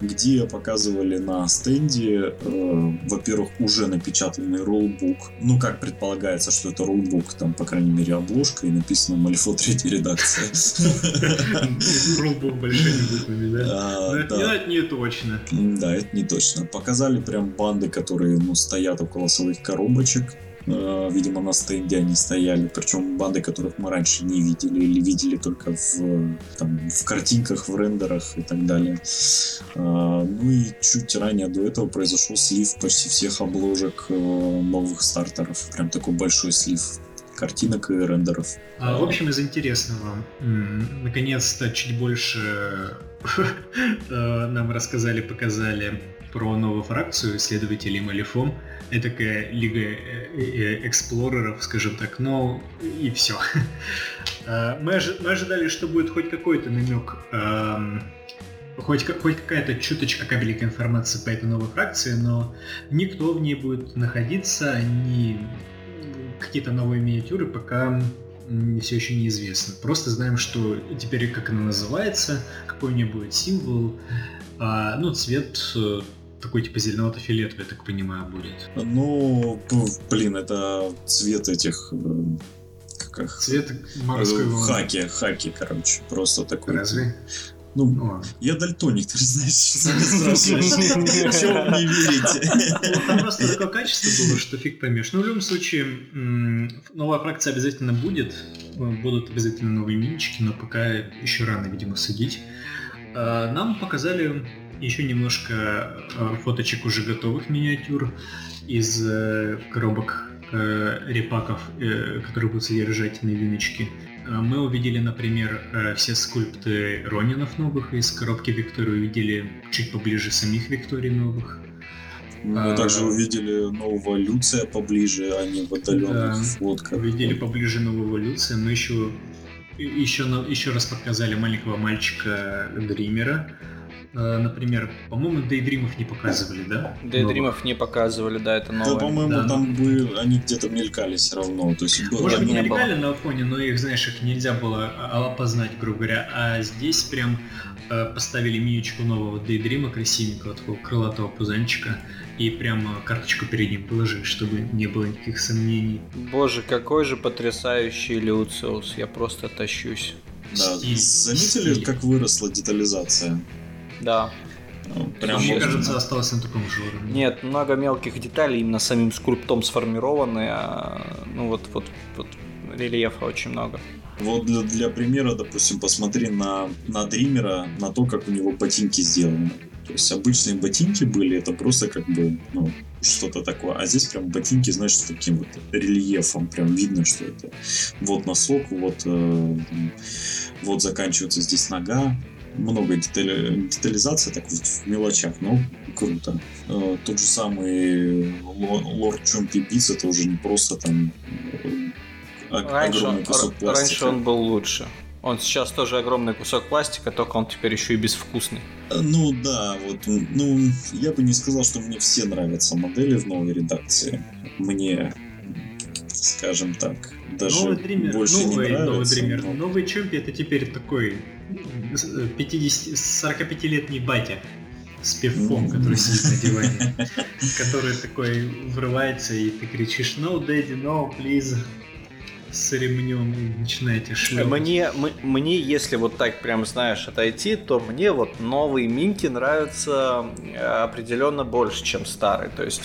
где показывали на стенде, э, во-первых, уже напечатанный роллбук. Ну, как предполагается, что это роллбук, там, по крайней мере, обложка, и написано Малифо третья редакция. (laughs) Рулбук большими буквами, да? А, Но это да. ну, это не точно. Да, это не точно. Показали прям банды, которые ну, стоят около своих коробочек. Э, Видимо, на стенде они стояли. Причем банды, которых мы раньше не видели или видели только в, там, в картинках, в рендерах и так далее. Э, Ну и чуть ранее до этого произошел слив почти всех обложек э, новых стартеров. Прям такой большой слив картинок и рендеров. А, в общем, из интересного, наконец-то чуть больше э, нам рассказали, показали про новую фракцию исследователей Малифом. Это такая лига э, э, эксплореров, скажем так, но и все. (laughs) Мы, ожи- мы ожидали, что будет хоть какой-то намек, хоть, ка- хоть какая-то чуточка капелька информации по этой новой фракции, но никто в ней будет находиться, ни какие-то новые миниатюры пока все еще неизвестно. Просто знаем, что теперь как она называется, какой у нее будет символ. А, ну, цвет э, такой типа зеленовато-фиолетовый, я так понимаю, будет. Ну, блин, это цвет этих... э, Как? Цвет морской Э, волны. Хаки, хаки, короче, просто такой. Разве? Ну, Ну, ладно. я дальтоник, ты же знаешь, (laughs) что ты спрашиваешь. Мне верите? Ну, Там просто такое качество было, что фиг поймешь. Но в любом случае, новая фракция обязательно будет. Э, Будут обязательно новые минички, но пока еще рано, видимо, судить. Нам показали еще немножко э, фоточек уже готовых миниатюр из э, коробок э, репаков, которые будут содержать новиночки. Мы увидели, например, все скульпты Ронинов новых из коробки Виктории, увидели чуть поближе самих Викторий новых. Мы А, также увидели нового Люция поближе, а не в отдаленных Да, фотках. Увидели поближе новую эволюцию, мы еще еще, еще раз показали маленького мальчика Дримера. Э, Например, по-моему, Дейдримов не показывали, да? Дейдримов не показывали, да, это Да, новое. по-моему, Да. там бы они где-то мелькали все равно. То есть было- Может быть, не не было. мелькали на фоне, но их, знаешь, их нельзя было а, опознать, грубо говоря. А здесь прям э, поставили миничку нового Дейдрима красивенького, такого крылатого пузанчика, и прямо карточку перед ним положили, чтобы не было никаких сомнений. Боже, какой же потрясающий Люциус, я просто тащусь. Да. Стиль. Заметили, Стиль. как выросла детализация? Да. Ну, Прям Мне кажется, осталось на таком же уровне. Нет, много мелких деталей именно самим скульптом сформированы, а, ну вот, вот, вот рельефа очень много. Вот для, для примера, допустим, посмотри на, на Дримера, на то, как у него ботинки сделаны. То есть обычные ботинки были, это просто как бы, ну, что-то такое. А здесь прям ботинки, знаешь, с таким вот рельефом. Прям видно, что это вот носок, вот, э, вот заканчивается здесь нога. Много детали, детализации так вот в мелочах, но круто. Э, тот же самый Лорд Чомпи Битс, это уже не просто там э, раньше, огромный кусок пластика. Раньше он был лучше. Он сейчас тоже огромный кусок пластика, только он теперь еще и безвкусный. Ну да, вот, ну, я бы не сказал, что мне все нравятся модели в новой редакции. Мне, скажем так, даже новый Dreamer, больше новый, не нравится. Новый Dreamer. Но... Новый Чемпи это теперь такой 50, 45-летний батя с пивком, который сидит на диване, (laughs) который такой врывается, и ты кричишь «No, daddy, no, please» с ремнем и начинаете шлепать. Мне, мне, если вот так прям знаешь отойти, то мне вот новые минки нравятся э, определенно больше, чем старые. То есть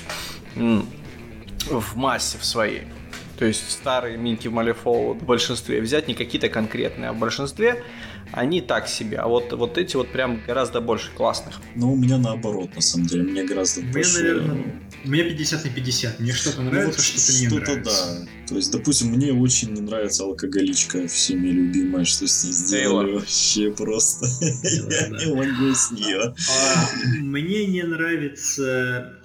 в массе в своей. То есть старые минки в Малифол в большинстве взять не какие-то конкретные, а в большинстве они так себе. А вот, вот эти вот прям гораздо больше классных. Ну, у меня наоборот, на самом деле. Мне гораздо мне, больше... Наверное, у меня 50 на 50. Мне что-то ну, нравится, ну, что-то не что нравится. да. То есть, допустим, мне очень не нравится алкоголичка всеми любимая, что с ней сделали. Тейлор. Вообще просто. Я не могу с нее. А, мне не нравится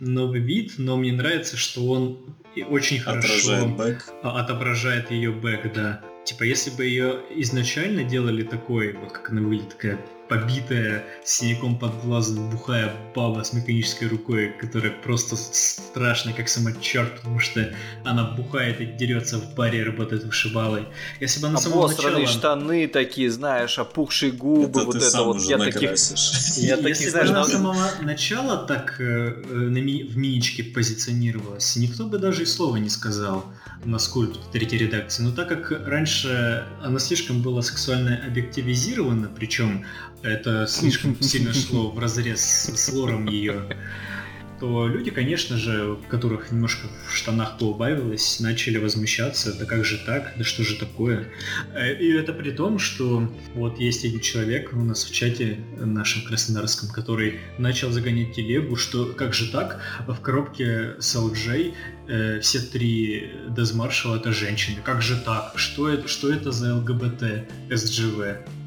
новый вид, но мне нравится, что он очень хорошо отображает ее бэк, да. Типа, если бы ее изначально делали такой, вот как она выглядит, такая побитая синяком под глазом бухая баба с механической рукой, которая просто страшная, как сама черт, потому что она бухает и дерется в баре, работает вышибалой. Если бы она самого начала... штаны такие, знаешь, опухшие губы, это вот это вот. Я таких... Я таких, знаешь, она с самого начала так э, в миничке позиционировалась, никто бы даже и слова не сказал на скульпт третьей редакции. Но так как раньше она слишком была сексуально объективизирована, причем это слишком сильно шло в разрез с лором ее, то люди, конечно же, которых немножко в штанах поубавилось, начали возмущаться, да как же так, да что же такое. Э, и это при том, что вот есть один человек у нас в чате нашем краснодарском, который начал загонять телегу, что как же так, в коробке с LJ э, все три Дезмаршала это женщины, как же так, что это, что это за ЛГБТ СГВ?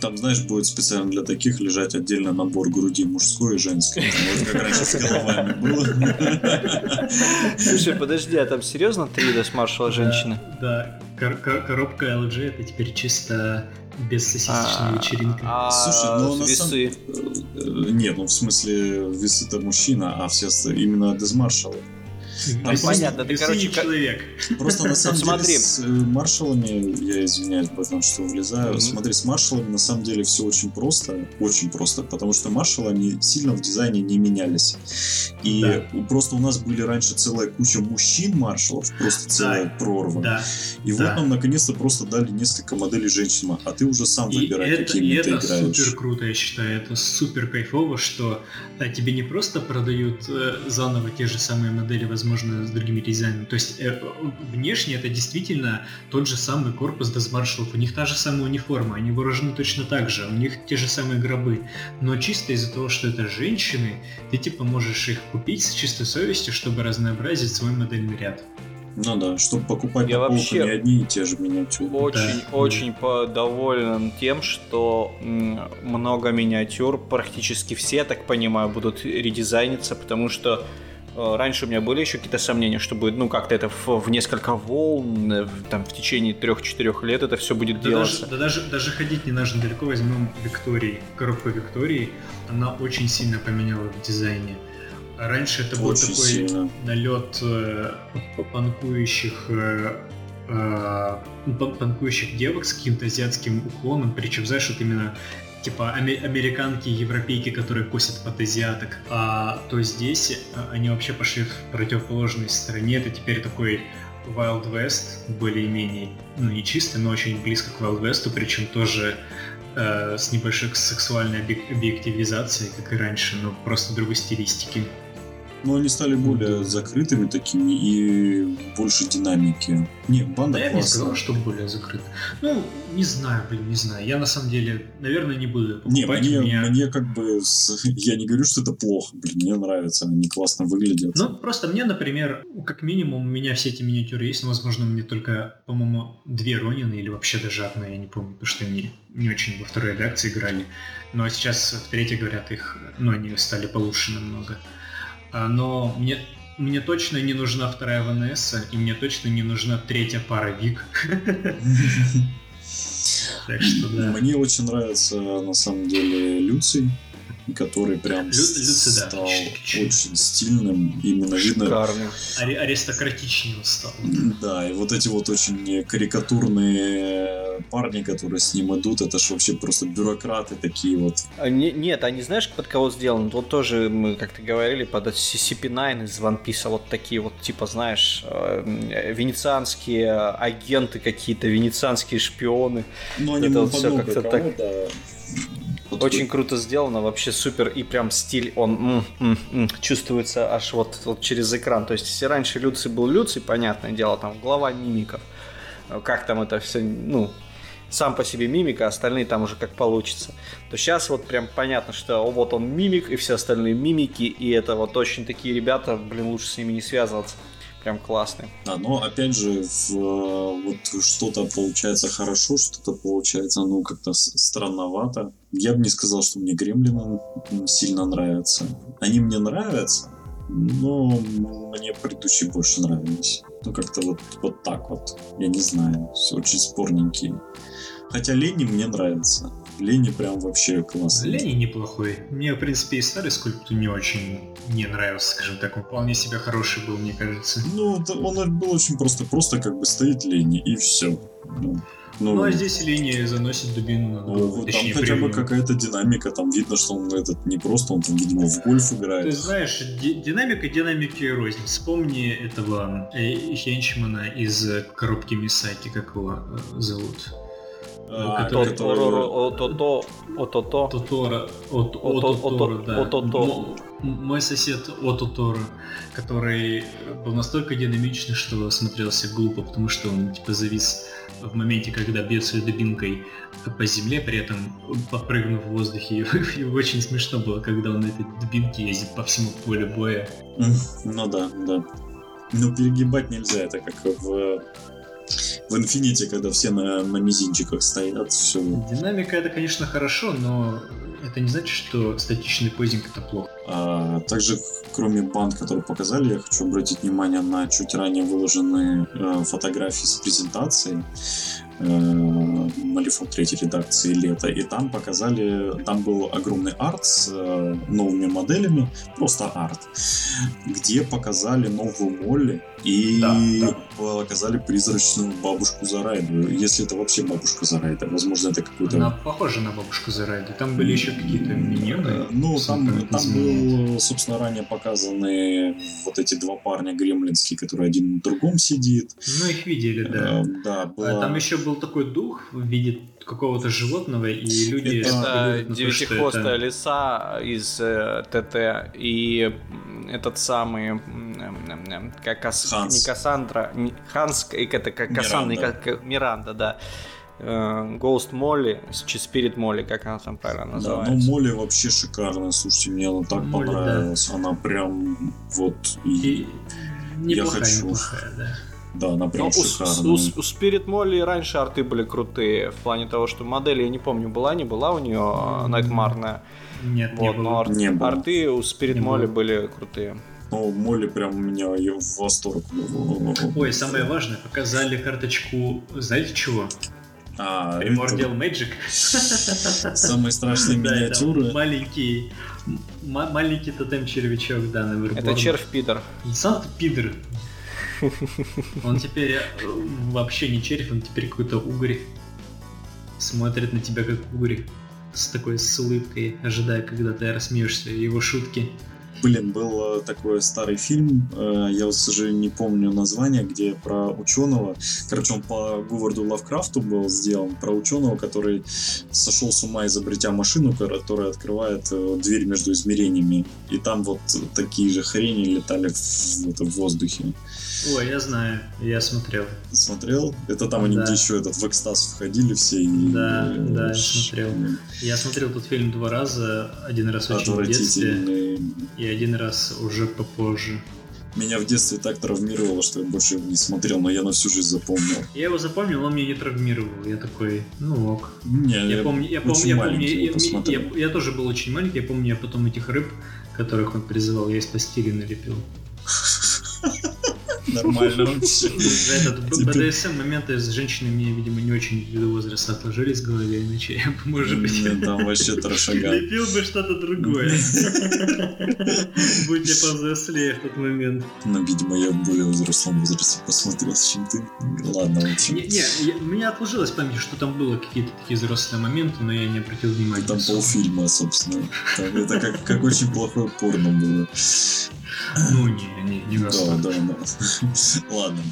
Там, знаешь, будет специально для таких лежать отдельно набор груди мужской и женской. Вот как раньше с головами было. Слушай, подожди, а там серьезно 3D с маршала женщины? Да, коробка LG это теперь чисто без сосисочной а, вечеринки. А Слушай, ну на самом... Э, нет, ну в смысле весы это мужчина, а все именно дезмаршалы. Там понятно, ты, короче, человек. (laughs) Просто на самом деле с э, маршалами, я извиняюсь, потому что влезаю, смотри, с маршалами на самом деле все очень просто, очень просто, потому что маршалы, они сильно в дизайне не менялись. И просто у нас были раньше целая куча мужчин-маршалов, просто целая прорва. И вот нам наконец-то просто дали несколько моделей женщин, а ты уже сам выбирай, какими ты играешь. это супер круто, я считаю, это супер кайфово, что а, тебе не просто продают э, заново те же самые модели, возможно, возможно, с другими дизайнами. То есть э, внешне это действительно тот же самый корпус Дезмаршалов, у них та же самая униформа, они вооружены точно так же, у них те же самые гробы. Но чисто из-за того, что это женщины, ты типа можешь их купить с чистой совестью, чтобы разнообразить свой модельный ряд. Ну да, чтобы покупать Я на вообще не одни и те же миниатюры. Очень, да. очень да. доволен тем, что много миниатюр, практически все, так понимаю, будут редизайниться, потому что раньше у меня были еще какие-то сомнения, что будет, ну, как-то это в, в несколько волн, э, там, в течение трех-четырех лет это все будет да делаться. Даже, да даже, даже ходить не нужно далеко, возьмем Виктории, коробку Виктории, она очень сильно поменяла в дизайне. Раньше это был очень такой сильно. налет э, панкующих э, э, панкующих девок с каким-то азиатским уклоном, причем, знаешь, вот именно типа американки, европейки, которые косят под азиаток, а то здесь а, они вообще пошли в противоположной стороне, это теперь такой Wild West, более-менее, ну не чисто, но очень близко к Wild West, причем тоже э, с небольшой сексуальной объективизацией, как и раньше, но просто другой стилистики. Но они стали более закрытыми такими и больше динамики. Не, банда Да я бы не классная. сказал, что более закрыт. Ну, не знаю, блин, не знаю. Я на самом деле, наверное, не буду Не, покупать. мне, У меня- мне как бы... (laughs) Я не говорю, что это плохо, блин, мне нравится, они классно выглядят. Ну, просто мне, например, как минимум, у меня все эти миниатюры есть, но, возможно, мне только, по-моему, две Ронины или вообще даже одна, я не помню, потому что они не очень во второй редакции играли. Но сейчас в третьей, говорят, их, ну, они стали получше намного. А, Но мне, мне точно не нужна вторая ВНС, и мне точно не нужна третья пара Вик. (laughs) Так что да. Мне очень нравится, на самом деле, Люций, который прям Лю- да, стал очень стильным. Именно видно. Ари- аристократичнее стал. Да, и вот эти вот очень карикатурные парни, которые с ним идут, это ж вообще просто бюрократы такие вот. А, не- нет, они знаешь, под кого сделаны? Вот тоже мы как-то говорили, под CCP-9 из One Piece, вот такие вот, типа, знаешь, э, венецианские агенты какие-то, венецианские шпионы. Ну, они вот много как-то кого, так. да. Вот Очень круто сделано, вообще супер, и прям стиль, он м, м, м, чувствуется аж вот, вот через экран. То есть, если раньше Люций был Люций, понятное дело, там глава мимиков, э, как там это все, ну, сам по себе мимика, остальные там уже как получится. То сейчас вот прям понятно, что вот он мимик, и все остальные мимики, и это вот очень такие ребята, блин, лучше с ними не связываться. Прям классные. Да, но опять же, в, вот что-то получается хорошо, что-то получается, ну, как-то странновато. Я бы не сказал, что мне гремлины сильно нравятся. Они мне нравятся, но мне предыдущие больше нравились. Ну, как-то вот, вот так вот. Я не знаю, очень спорненькие. Хотя Лени мне нравится. Лени прям вообще классный. Лени неплохой. Мне, в принципе, и старый скульптор не очень не нравился, скажем так. Он вполне себе хороший был, мне кажется. Ну, он был очень просто, просто как бы стоит Лени и все. Ну, Ну, а здесь Лени заносит дубину на Ну, ногу, вот там хотя бы какая-то динамика, там видно, что он этот не просто, он там, видимо, в гольф Ты играет. знаешь, ди- динамика динамики рознь. Вспомни этого э, Хенчмана из коробки Мисаки, как его э, зовут. А, который- Тот- который- о- то-то, о-то-то. Тотора. Отото. Мой сосед Ототора, который был настолько динамичный, что смотрелся глупо, потому что он типа завис в моменте, когда бьет своей дубинкой по земле, при этом подпрыгнув в воздухе. (laughs) И очень смешно было, когда он на этой дубинке ездит по всему полю боя. Ну да, да. Ну, перегибать нельзя, это как в, в Инфините, когда все на, на мизинчиках стоят, все. Динамика это, конечно, хорошо, но это не значит, что статичный позинг это плохо. А, также, кроме банд, которые показали, я хочу обратить внимание на чуть ранее выложенные э, фотографии с презентацией э, Малифон третьей редакции лета. И там показали, там был огромный арт с э, новыми моделями, просто арт, где показали новую Молли и Да, да. показали призрачную бабушку Зарайду. Если это вообще бабушка Зарайда, возможно, это какой-то Она похожа на бабушку Зарайду. Там были еще какие-то Э, миньоны. Ну, там, там был, собственно, ранее показаны вот эти два парня гремлинские, которые один на другом сидит. Ну, их видели, да. Э, Да, А была... Там еще был такой дух в виде какого-то животного, и люди Это- девятихвостая это- лиса из э, ТТ и этот самый как Кас- Ханс. не Кассандра, не- Ханс, и это как Кассандра, не Миранда. как Миранда, да. Гоуст Молли, Спирит Молли, как она там правильно Да, ну называется. Молли вообще шикарная, слушайте, мне она так Молли, да. понравилась. Она прям вот... И, И неплохая, хочу. неплохая, да. Да, она прям Ну, у, шикарная. у, у Spirit Молли раньше арты были крутые, в плане того, что модель, я не помню, была, не была у нее найтмарная. Нет, не Вот, но было. ар- Не было. арты у Spirit Не Молли было. были крутые. Ну, Молли прям меня её в восторг. Ой, самое важное, показали карточку, знаете чего? А, это Primordial Magic. самые страшные (laughs) Да, это миниатюры. Маленький, м- маленький тотем-червячок, да, на Это червь Питер. Сам пидор. (laughs) Он теперь э, вообще не червь, он теперь какой-то угорь. Смотрит на тебя как угорь. С такой с улыбкой, ожидая, когда ты рассмеешься его шутки. Блин, был э, такой старый фильм, э, я вот, к сожалению, не помню название, где про ученого, короче, он по Говарду Лавкрафту был сделан, про ученого, который сошел с ума, изобретя машину, которая открывает дверь между измерениями. И там вот такие же хрени летали в, это, в воздухе. Ой, я знаю, я смотрел. Смотрел? Это там они Да. еще этот в экстаз входили все и... Да, э, да, я ш- смотрел. Я смотрел этот фильм два раза, один раз очень в детстве и один раз уже попозже. Меня в детстве так травмировало, что я больше его не смотрел, но я на всю жизнь запомнил. Я его запомнил, он меня не травмировал. Я такой, ну ок. Не, Я помню, я помню, я помню, я, посмотрел. я- я тоже был очень маленький, я помню, я потом этих рыб, которых он призывал, я из пластилина лепил. (laughs) Нормально вообще. Этот Теперь- БДСМ моменты с женщинами мне, видимо, не очень ввиду возраста отложились в голове, иначе я бы, может быть, Там вообще (laughs) трошага. лепил бы что-то другое. (laughs) Будь я повзрослее в тот момент. Но, видимо, я в более взрослом возрасте посмотрел, чем ты. Ладно, в общем. Не, у меня отложилось в памяти, что там было какие-то такие взрослые моменты, но я не обратил внимания. Там полфильма, собственно. Это как, как очень плохое порно было. Ну, не, не, не Да, да, да. Ладно.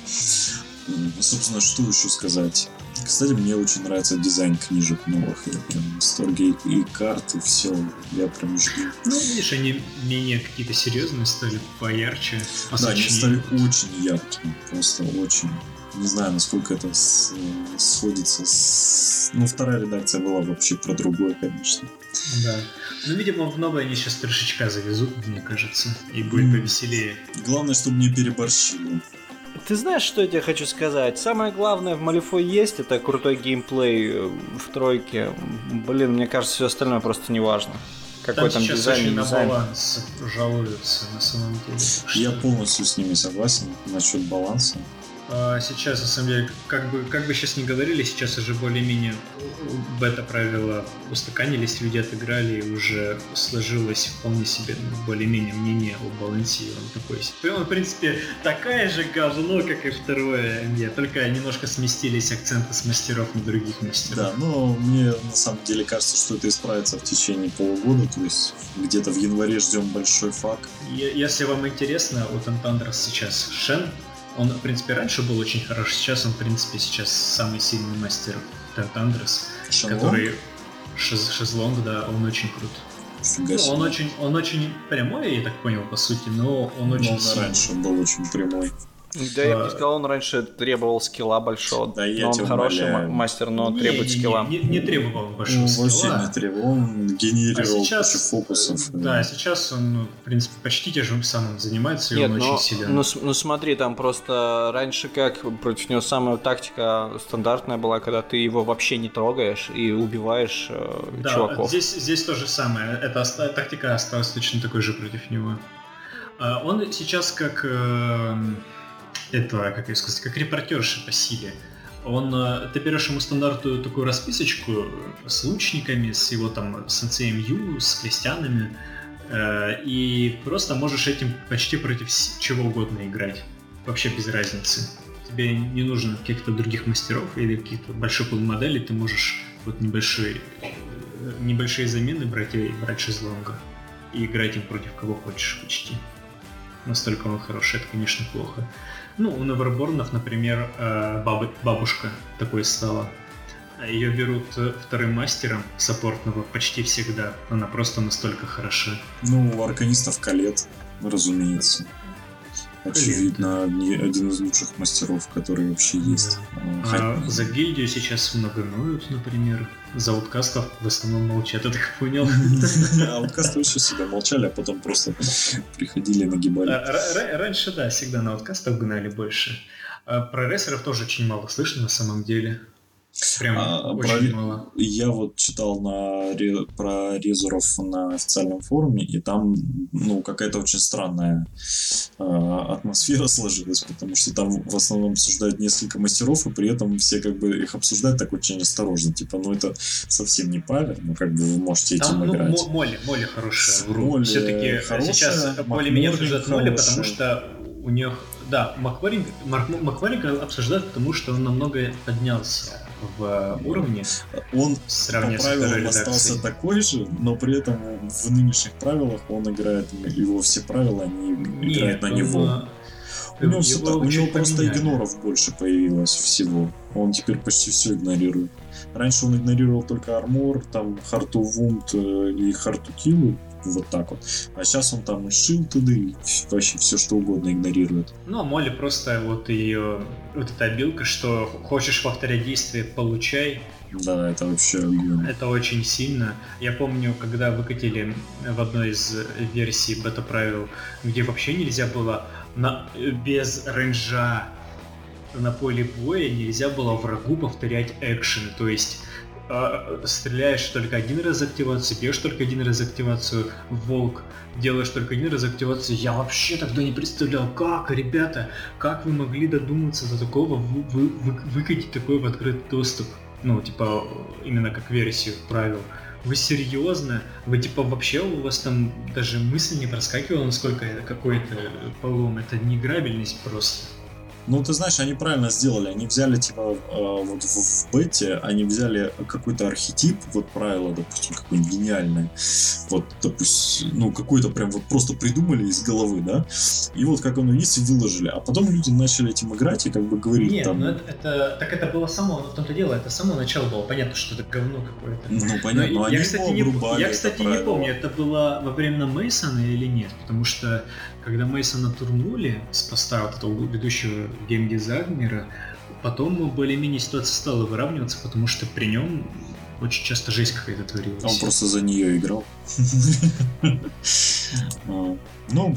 Собственно, что еще сказать? Кстати, мне очень нравится дизайн книжек новых. Я прям в восторге и, и карт, и все. Я прям жду. Ну, видишь, они менее какие-то серьезные стали, поярче, Да, они стали очень яркими. Просто очень. Не знаю, насколько это с- э, сходится с... Ну, вторая редакция была вообще про другое, конечно. Да. Ну, видимо, в новое они сейчас трешечка завезут, мне кажется, и будет Мгм. повеселее. Главное, чтобы не переборщили. Ты знаешь, что я тебе хочу сказать? Самое главное в Малифой есть, это крутой геймплей э, в тройке. Блин, мне кажется, все остальное просто не важно. Какой Там там, сейчас дизайн, очень не на дизайн. баланс жалуются, на самом деле. Я полностью с ними согласен насчет баланса. А, Сейчас, на самом деле, как бы, как бы сейчас не говорили, сейчас уже более-менее бета-правила устаканились, люди отыграли, и уже сложилось вполне себе ну, более-менее мнение о балансе, он такой. Он, в принципе, такая же говно, как и второе МЕ, только немножко сместились акценты с мастеров на других мастеров. Да, но мне на самом деле кажется, что это исправится в течение полугода, то есть где-то в январе ждем большой фак. Если вам интересно, у Тантандрос сейчас Шен, он, в принципе, раньше был очень хорош, сейчас он, в принципе, сейчас самый сильный мастер Тантандрос. Который шез- шезлонг, да, он очень крут. Фига Ну, он очень, он очень прямой, я так понял, по сути, но он Но очень он сильный. раньше был очень прямой. Да, я бы А. не сказал, он раньше требовал скилла большого. Да я но он хороший умоляю. ма- мастер, но Не, требует не, не, скилла. Не, не требовал он большого Ну, скилла. вообще не требовал, он А генерировал сейчас, кучу фокусов. да, сейчас он, ну, в принципе, почти тем же самым занимается, и Нет, он ну, очень силен. ну, ну смотри, там просто раньше как против него самая тактика стандартная была, когда ты его вообще не трогаешь и убиваешь э, да, чуваков. Здесь, здесь то же самое. Эта тактика осталась точно такой же против него. А, Он сейчас как эм, это, как я сказать, как репортерша по силе. Он, э, ты берешь ему стандартную такую расписочку с лучниками, с его там сенсеем Ю, с крестьянами, э, и просто можешь этим почти против чего угодно играть. Вообще без разницы. Тебе не нужно каких-то других мастеров или каких-то больших моделей, ты можешь вот небольшие, э, небольшие замены брать и брать шезлонга и играть им против кого хочешь почти. Настолько он хороший, это, конечно, плохо. Ну, у Неверборнов, например, э, бабы- бабушка такой стала. Ее берут э, вторым мастером саппортного почти всегда. Она просто настолько хороша. Ну, у арканистов Калет, разумеется. Очевидно, одни- один из лучших мастеров, который вообще есть. А, А за гильдию сейчас много ноют, например. За ауткастов в основном молчат, я так понял. (laughs) А Ауткасты вообще всегда молчали, а потом просто приходили нагибали. Ра- Раньше, да, всегда на ауткастов гнали больше. А Про рестлеров тоже очень мало слышно на самом деле. Прям А, очень про- мало. Я вот читал на ре- про резеров на официальном форуме, и там, ну, какая-то очень странная э, атмосфера (laughs) сложилась, потому что там в основном обсуждают несколько мастеров, и при этом все как бы их обсуждают так очень осторожно, типа, ну, это совсем не павер, ну, как бы вы можете этим Там, ну, играть. Мо- Молли, Молли хорошая. Молли Все-таки хорошая, сейчас более-менее обсуждают Молли, потому что у них... Да, Макваринга обсуждают, потому что он намного поднялся в уровне. Он по правилам остался такой же, но при этом в нынешних правилах он играет, его все правила, они Нет, играют на него. У него, все, у него просто игноров больше появилось всего. Он теперь почти все игнорирует. Раньше он игнорировал только армор, там Харту Вунд э, и Харту Киллу, вот так вот. А сейчас он там и шилтеды, и вообще все что угодно игнорирует. Ну, а Молли просто вот ее, вот эта обилка, что хочешь повторять действие, получай. Да, это вообще. Это очень сильно. Я помню, когда выкатили в одной из версий бета-правил, где вообще нельзя было на, без рейнджа на поле боя нельзя было врагу повторять экшен. То есть стреляешь только один раз активацию, бьешь только один раз активацию, волк, делаешь только один раз активацию. Я вообще тогда не представлял, как, ребята, как вы могли додуматься до такого, вы, вы, вы, выкатить такой в открытый доступ. Ну, типа, именно как версию правил. Вы серьезно? Вы типа вообще у вас там даже мысль не проскакивала, насколько это какой-то полом? Это неиграбельность просто. Ну, ты знаешь, они правильно сделали. Они взяли, типа, э, вот в, в бете, они взяли какой-то архетип, вот правило, допустим, какое-нибудь гениальное. Вот, допустим, ну, какой-то прям вот просто придумали из головы, да? И вот как оно есть, выложили. А потом люди начали этим играть и как бы говорить Нет, там... ну это, это, так это было само, в том-то дело, это само начало было. Понятно, что это говно какое-то. Ну, понятно, но, я, кстати, не, я, кстати, не помню, это было во время Мейсона или нет, потому что когда Мейсона турнули с поста вот этого ведущего геймдизайнера, потом более-менее ситуация стала выравниваться, потому что при нем очень часто жесть какая-то творилась. Он просто за нее играл. (laughs) А, ну,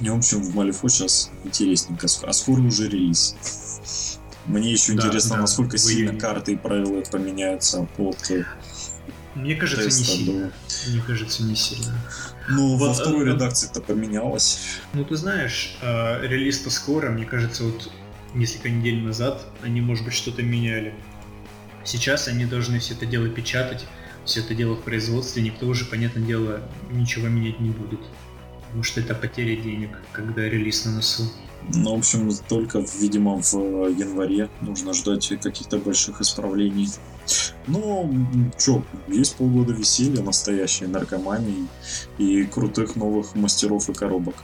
в общем, в Малифо сейчас интересненько. А скоро уже релиз. Мне еще интересно, насколько сильно карты и правила поменяются от мне кажется, не сильно. Мне кажется, не сильно. Ну, (laughs) вот, во второй а, редакции-то поменялось. Ну, ты знаешь, э, релиз-то скоро, мне кажется, вот несколько недель назад они, может быть, что-то меняли. Сейчас они должны все это дело печатать, все это дело в производстве, никто уже, понятное дело, ничего менять не будет. Потому что это потеря денег, когда релиз на носу. Ну, в общем, только, видимо, в январе нужно ждать каких-то больших исправлений. Ну, чё, есть полгода веселья, настоящей наркомании и крутых новых мастеров и коробок.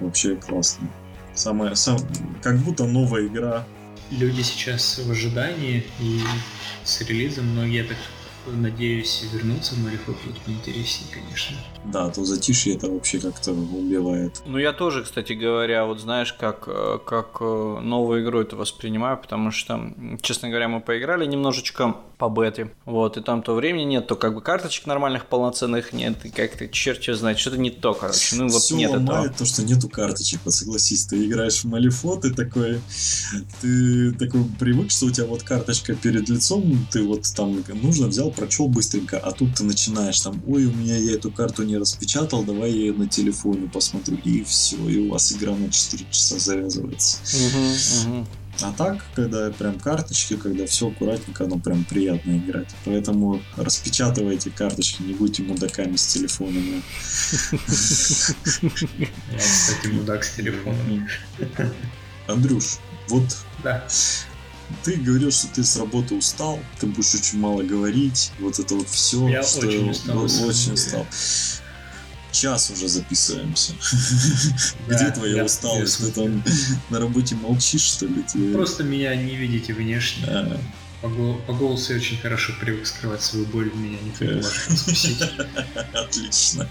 Вообще классно. Самое, сам, как будто новая игра. Люди сейчас в ожидании и с релизом многие так надеюсь вернуться в Мореход будет поинтереснее, конечно. Да, то затишье это вообще как-то убивает. Ну я тоже, кстати говоря, вот знаешь, как, э, как э, новую игру это воспринимаю, потому что, честно говоря, мы поиграли немножечко по бете, вот, и там то времени нет, то как бы карточек нормальных полноценных нет, и как-то черт его знает, что-то не то, короче, ну вот Все нет ломает этого. то, что нету карточек, вот согласись, ты играешь в Малифо, ты такой, ты такой привык, что у тебя вот карточка перед лицом, ты вот там нужно взял, прочел быстренько, а тут ты начинаешь там, ой, у меня я эту карту не распечатал, давай я ее на телефоне посмотрю, и все, и у вас игра на 4 часа завязывается. Угу, угу. А так, когда прям карточки, когда все аккуратненько, оно прям приятно играть. Поэтому распечатывайте карточки, не будьте мудаками с телефонами. Я, кстати, мудак с телефоном. Андрюш, вот да. Ты говорил, что ты с работы устал, ты будешь очень мало говорить, вот это вот все. Я что очень устал. Очень устал час уже записываемся. (laughs) Где твоя усталость? Ты там на работе молчишь, что ли? Просто меня не видите внешне. По, по голосу я очень хорошо привык скрывать свою боль, меня не (laughs) Отлично.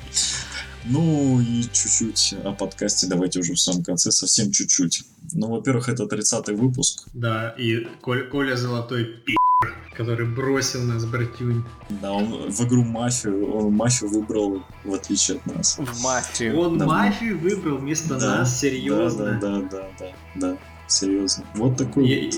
Ну и чуть-чуть о подкасте давайте уже в самом конце, совсем чуть-чуть. Ну, во-первых, это 30-й выпуск. Да, и Коля Золотой пи*** который бросил нас, братюнь. Да, он в игру мафию, он мафию выбрал, в отличие от нас. В мафию. Он да, мафию выбрал вместо да, нас, серьезно. Да, да, да, да, да, серьезно. Вот такой и, вот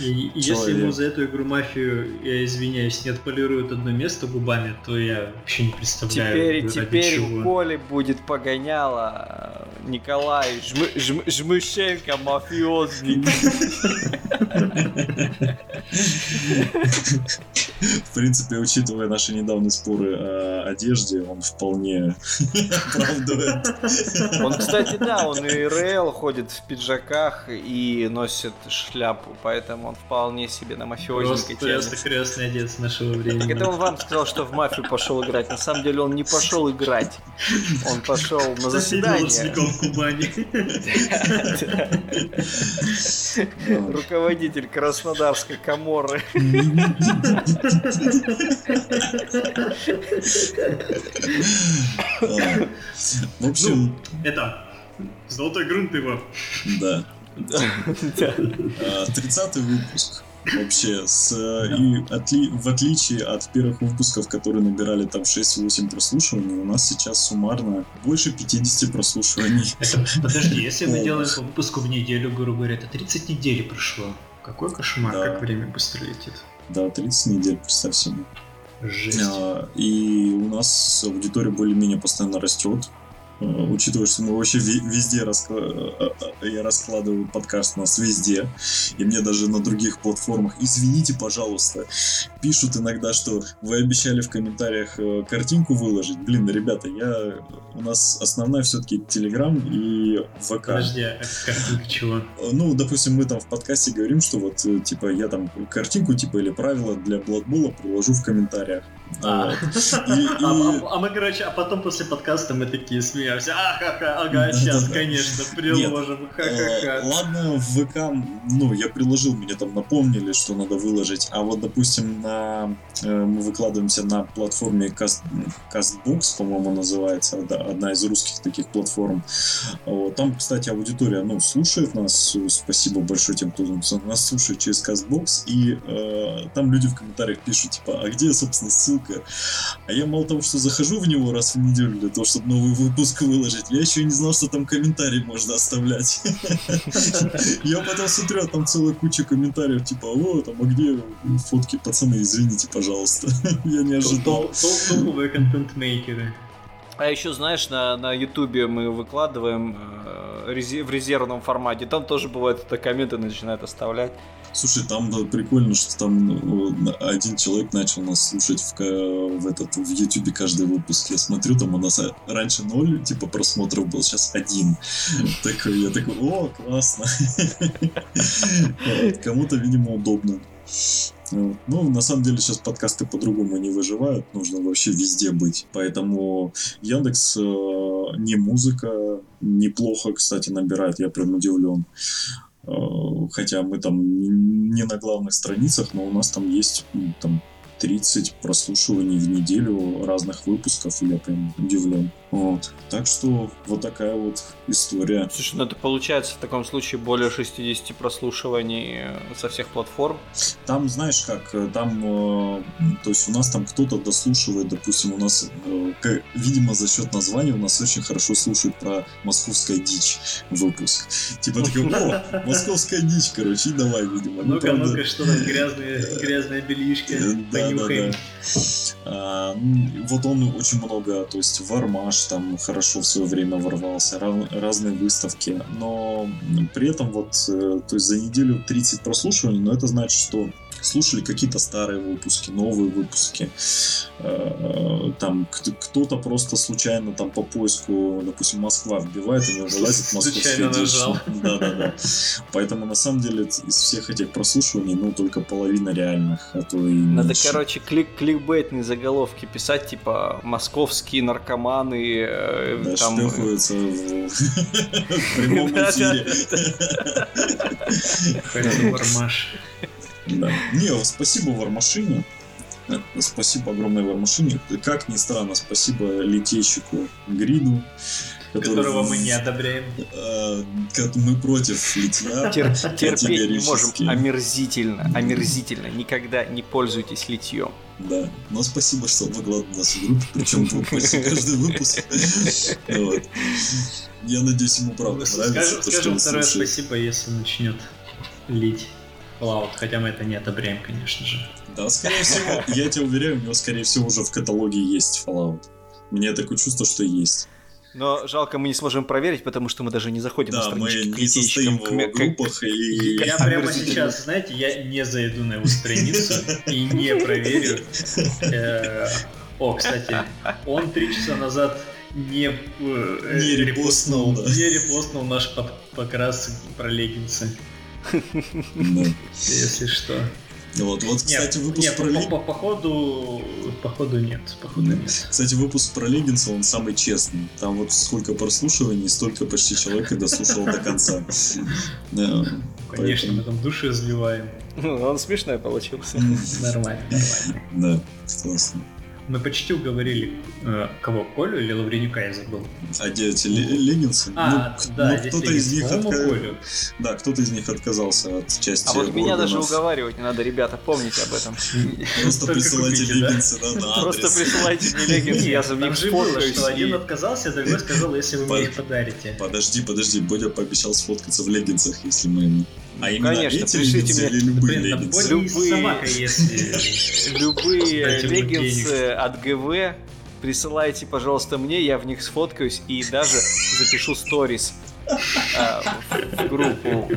и, и, Если ему за эту игру мафию, я извиняюсь, не отполируют одно место губами, то я вообще не представляю. Теперь, теперь чего. в поле будет погоняло Николай Жм, Жм, Жмышенко мафиозник. (laughs) (laughs) В принципе, учитывая наши недавние споры о одежде, он вполне (laughs) оправдывает. Он, кстати, да, он и РЛ ходит в пиджаках и носит шляпу, поэтому он вполне себе на мафиозника Просто, просто крестный отец нашего времени. Это он вам сказал, что в мафию пошел играть. На самом деле он не пошел играть. Он пошел на заседание. в Кубани. Руководитель Краснодарской коморы. (laughs) В общем, Ну, это, золотой грунт его. да. А, 30-й выпуск. Вообще, с, и отли, в отличие от первых выпусков, которые набирали там 6-8 прослушиваний, у нас сейчас суммарно больше 50 прослушиваний. Это, подожди, если мы делаем по выпуску в неделю, грубо говоря, это 30 недель прошло. Какой кошмар, Да. как время быстро летит. Да, 30 недель, представь себе. Жесть. А, И у нас аудитория более-менее постоянно растет. А, Учитывая, что мы вообще везде раскла- а, я раскладываю подкаст у нас везде, и мне даже на других платформах, извините, пожалуйста, пишут иногда, что вы обещали в комментариях э, картинку выложить. Блин, ребята, я у нас основная все-таки Телеграм и ВК. Подожди, а картинка чего? Ну, допустим, мы там в подкасте говорим, что вот, э, типа, я там картинку, типа, или правила для Бладбола приложу в комментариях. А. И- А, а- а мы, короче, а потом после подкаста мы такие смеемся. А, ха-ха, ага, сейчас, конечно, приложим. Э, Ха-ха-ха. Ладно, в ВК, ну, я приложил, мне там напомнили, что надо выложить. А вот, допустим, на э, мы выкладываемся на платформе Cast, Castbox, по-моему, называется, одна из русских таких платформ. Там, кстати, аудитория, ну, слушает нас. Спасибо большое тем, кто нас слушает через Castbox. И э, там люди в комментариях пишут, типа, а где, собственно, ссылка? А я мало того, что захожу в него раз в неделю для того, чтобы новый выпуск выложить, я еще и не знал, что там комментарий можно оставлять. (laughs) Я потом смотрю, а там целая куча комментариев, типа, о, там, а где фотки, пацаны, извините, пожалуйста. (laughs) Я не ожидал. Топовые контент-мейкеры. А еще, знаешь, на, на Ютубе мы выкладываем э, в резервном формате. Там тоже бывают это комменты начинают оставлять. Слушай, там да, прикольно, что там ну, один человек начал нас слушать в, в этот в Ютубе каждый выпуск. Я смотрю, там у нас а, раньше ноль, типа просмотров был, сейчас один. (laughs) Такой, я такой, о, классно. (laughs) Кому-то, видимо, удобно. Ну, на самом деле сейчас подкасты по-другому не выживают, нужно вообще везде быть. Поэтому Яндекс э, не музыка неплохо, кстати, набирает, я прям удивлен. Э, Хотя мы там не на главных страницах, но у нас там есть м, там 30 прослушиваний в неделю разных выпусков, и я прям удивлен. Вот. Так что вот такая вот история. Слушай, ну это получается в таком случае более 60 прослушиваний э, со всех платформ. Там, знаешь как, э, там, э, то есть у нас там кто-то дослушивает, допустим, у нас, э, к- видимо, за счет названия у нас очень хорошо слушают про московская дичь выпуск. Типа такой, о, (laughs) московская дичь, короче, и давай, видимо. Ну, Ну-ка, ну-ка, что там грязные, (laughs) Да, да, Понюхаем. А, вот он очень много, то есть Вармаш там хорошо в свое время ворвался, ра- разные выставки, но при этом вот, э, то есть за неделю 30 прослушиваний, но это значит, что слушали какие-то старые выпуски, новые выпуски. Э, Там к- кто-то просто случайно там по поиску, допустим, Москва вбивает, у него вылазит дичь. нажал. Да, да, да. Поэтому на самом деле из всех этих прослушиваний, ну, только половина реальных, а то и Надо, меньше. короче, клик кликбейтные заголовки писать, типа московские наркоманы, э, Да, там... шлепаются (laughs) в прямом эфире. Харин Вармаш. Да. Не, спасибо Вармашине. Спасибо огромное Вармашине. Как ни странно, спасибо летейщику Гриду. который- Которого мы не одобряем. Э, как Мы против литья. Тер- терпеть не можем. Омерзительно, омерзительно. Никогда не пользуйтесь литьем. Да. Но спасибо, что выкладывал нас в группу, причем почти каждый выпуск. Я надеюсь, ему правда нравится Скажем, второе спасибо, если начнет лить Fallout, хотя мы это не одобряем, конечно же. Да, скорее всего, я тебя уверяю, у него, скорее всего, уже в каталоге есть Fallout. Мне такое чувство, что есть. Но жалко, мы не сможем проверить, потому что мы даже не заходим на Да, мы не состоим в к- группах и... Я прямо сейчас, знаете, я не зайду на его страницу и не проверю. Э, О, кстати, он три часа назад не, э, Не репостнул, да. не репостнул наш под- покрас про леггинсы, Да. Если что. Вот, вот, кстати, Нет, выпуск нет, про по, Лиг- по- походу, походу нет, походу нет. Кстати, выпуск про Леггинса, он самый честный. Там вот сколько прослушиваний, столько почти человек и дослушал до конца. Да, Конечно, мы там души изливаем. Ну, Он смешной получился. Нормально, нормально. Да, классно. Мы почти уговорили э, кого? Колю или Лавренюка я забыл? А где эти ле- леггинсы? А, Ну, да, ну, кто-то из них отка- Колю. Да, кто-то из них отказался от части А вот меня даже органов. уговаривать не надо, ребята, помните об этом. Просто присылайте купите, да? на Просто присылайте мне леггинсы, я за сфоткаюсь. что один отказался, а другой сказал, если вы мне их подарите. Подожди, подожди, Бодя пообещал сфоткаться в леггинсах, если мы ему... А именно Конечно, эти леггинсы мне- или любые Блин, леггинсы? Любые- собака, если... (laughs) Любые леггинсы от ГВ присылайте, пожалуйста, мне, я в них сфоткаюсь и даже запишу сторис в группу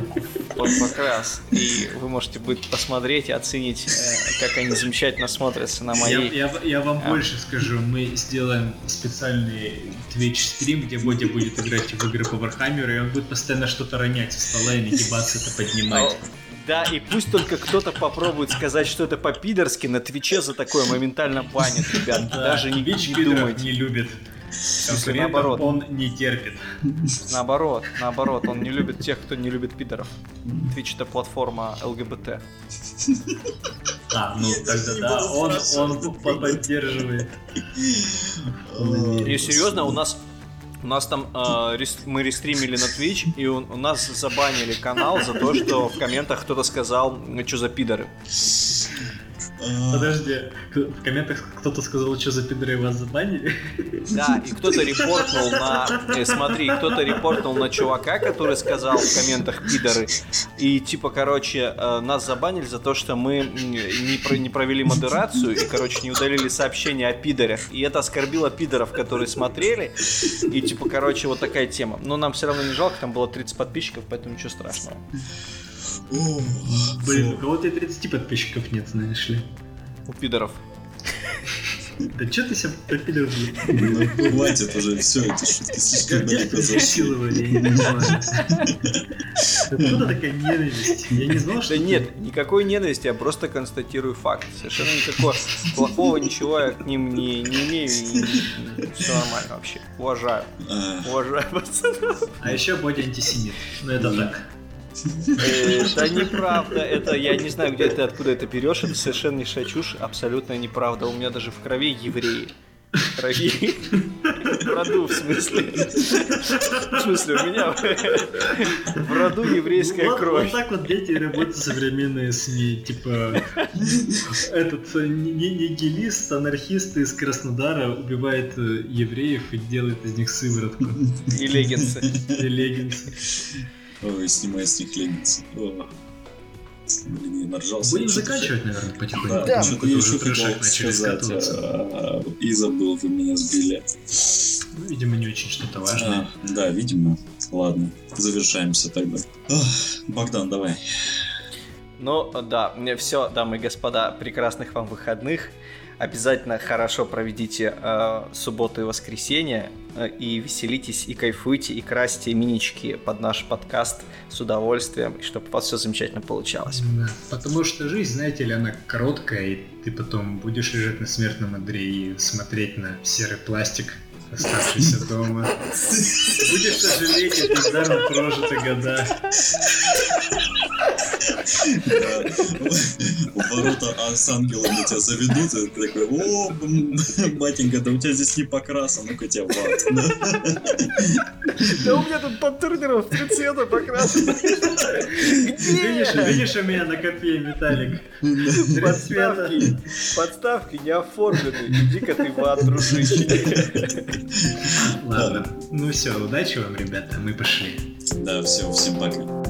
под покрас. И вы можете будет посмотреть и оценить, э, как они замечательно смотрятся на Я, моей... я- я вам А. больше скажу, мы сделаем специальный Twitch стрим, где Бодя будет играть в игры по Вархаммеру, и он будет постоянно что-то ронять со стола и нагибаться это поднимать. Да, и пусть только кто-то попробует сказать, что это по-пидорски, на Твиче за такое моментально банят, ребят. Да, Даже не, не думайте. не любит. Наоборот. он не терпит. Наоборот, наоборот, он не любит тех, кто не любит пидоров. Твич это платформа ЛГБТ. А, ну Я тогда не да, он, он поддерживает. И серьезно, у нас у нас там э, рес- мы рестримили на Twitch, и у, у нас забанили канал за то, что в комментах кто-то сказал, что за пидоры. Подожди, в комментах кто-то сказал, что за пидоры вас забанили? Да, и кто-то репортнул на... э, смотри, кто-то репортнул на чувака, который сказал в комментах пидоры. И типа, короче, э, нас забанили за то, что мы не, про- не провели модерацию и, короче, не удалили сообщения о пидорах. И это оскорбило пидоров, которые смотрели. И типа, короче, вот такая тема. Но нам все равно не жалко, там было 30 подписчиков, поэтому ничего страшного. О, Блин, у кого-то и 30 подписчиков нет, знаешь ли. У пидоров. Да что ты себя пидоров Ну, хватит уже, все, эти шутки слишком далеко зашли. я не понимаю. Откуда такая ненависть? Я не знал, что... Да нет, никакой ненависти, я просто констатирую факт. Совершенно никакого плохого ничего я к ним не, не имею. Все нормально вообще. Уважаю. А, Уважаю пацанов. А еще Бодя антисемит. Ну это так. Это неправда. Это я не знаю, где ты откуда это берешь. Это совершеннейшая чушь. Абсолютно неправда. У меня даже в крови евреи. Крови. В роду, в смысле. В смысле, у меня в роду еврейская вот, кровь. вот так вот дети работают современные СМИ. Типа, этот э, ни- ни- нигилист, анархист из Краснодара убивает э, евреев и делает из них сыворотку И леггинсы. и леггинсы. Ой, снимай с них леггинсы. Блин, я наржался. Будем заканчивать, наверное, Да, потихоньку. Да. что-то Какой-то я еще хотел сказать. а, И забыл, вы меня сбили. Ну, Видимо, не очень что-то важное. А, да, видимо. Ладно, завершаемся тогда. Ох, Богдан, давай. Ну да, мне все, дамы и господа, прекрасных вам выходных. Обязательно хорошо проведите э, субботу и воскресенье и веселитесь, и кайфуйте, и красьте минички под наш подкаст с удовольствием, и чтобы у вас все замечательно получалось. Да, Потому что жизнь, знаете ли, она короткая, и ты потом будешь лежать на смертном одре и смотреть на серый пластик, оставшийся дома. Будешь сожалеть о бездарно прожитых годах. Да. В ворота а с ангелами тебя заведут, и ты такой, о, батенька, да у тебя здесь не покрас, а ну-ка тебя в. Да у меня тут под турниром в три цвета покрашено. Видишь, видишь у меня на копье металлик? Подставки, подставки не оформлены. Иди-ка ты в ад, дружище. Ладно. Ну все, удачи вам, ребята, мы пошли. Да, все, всем пока.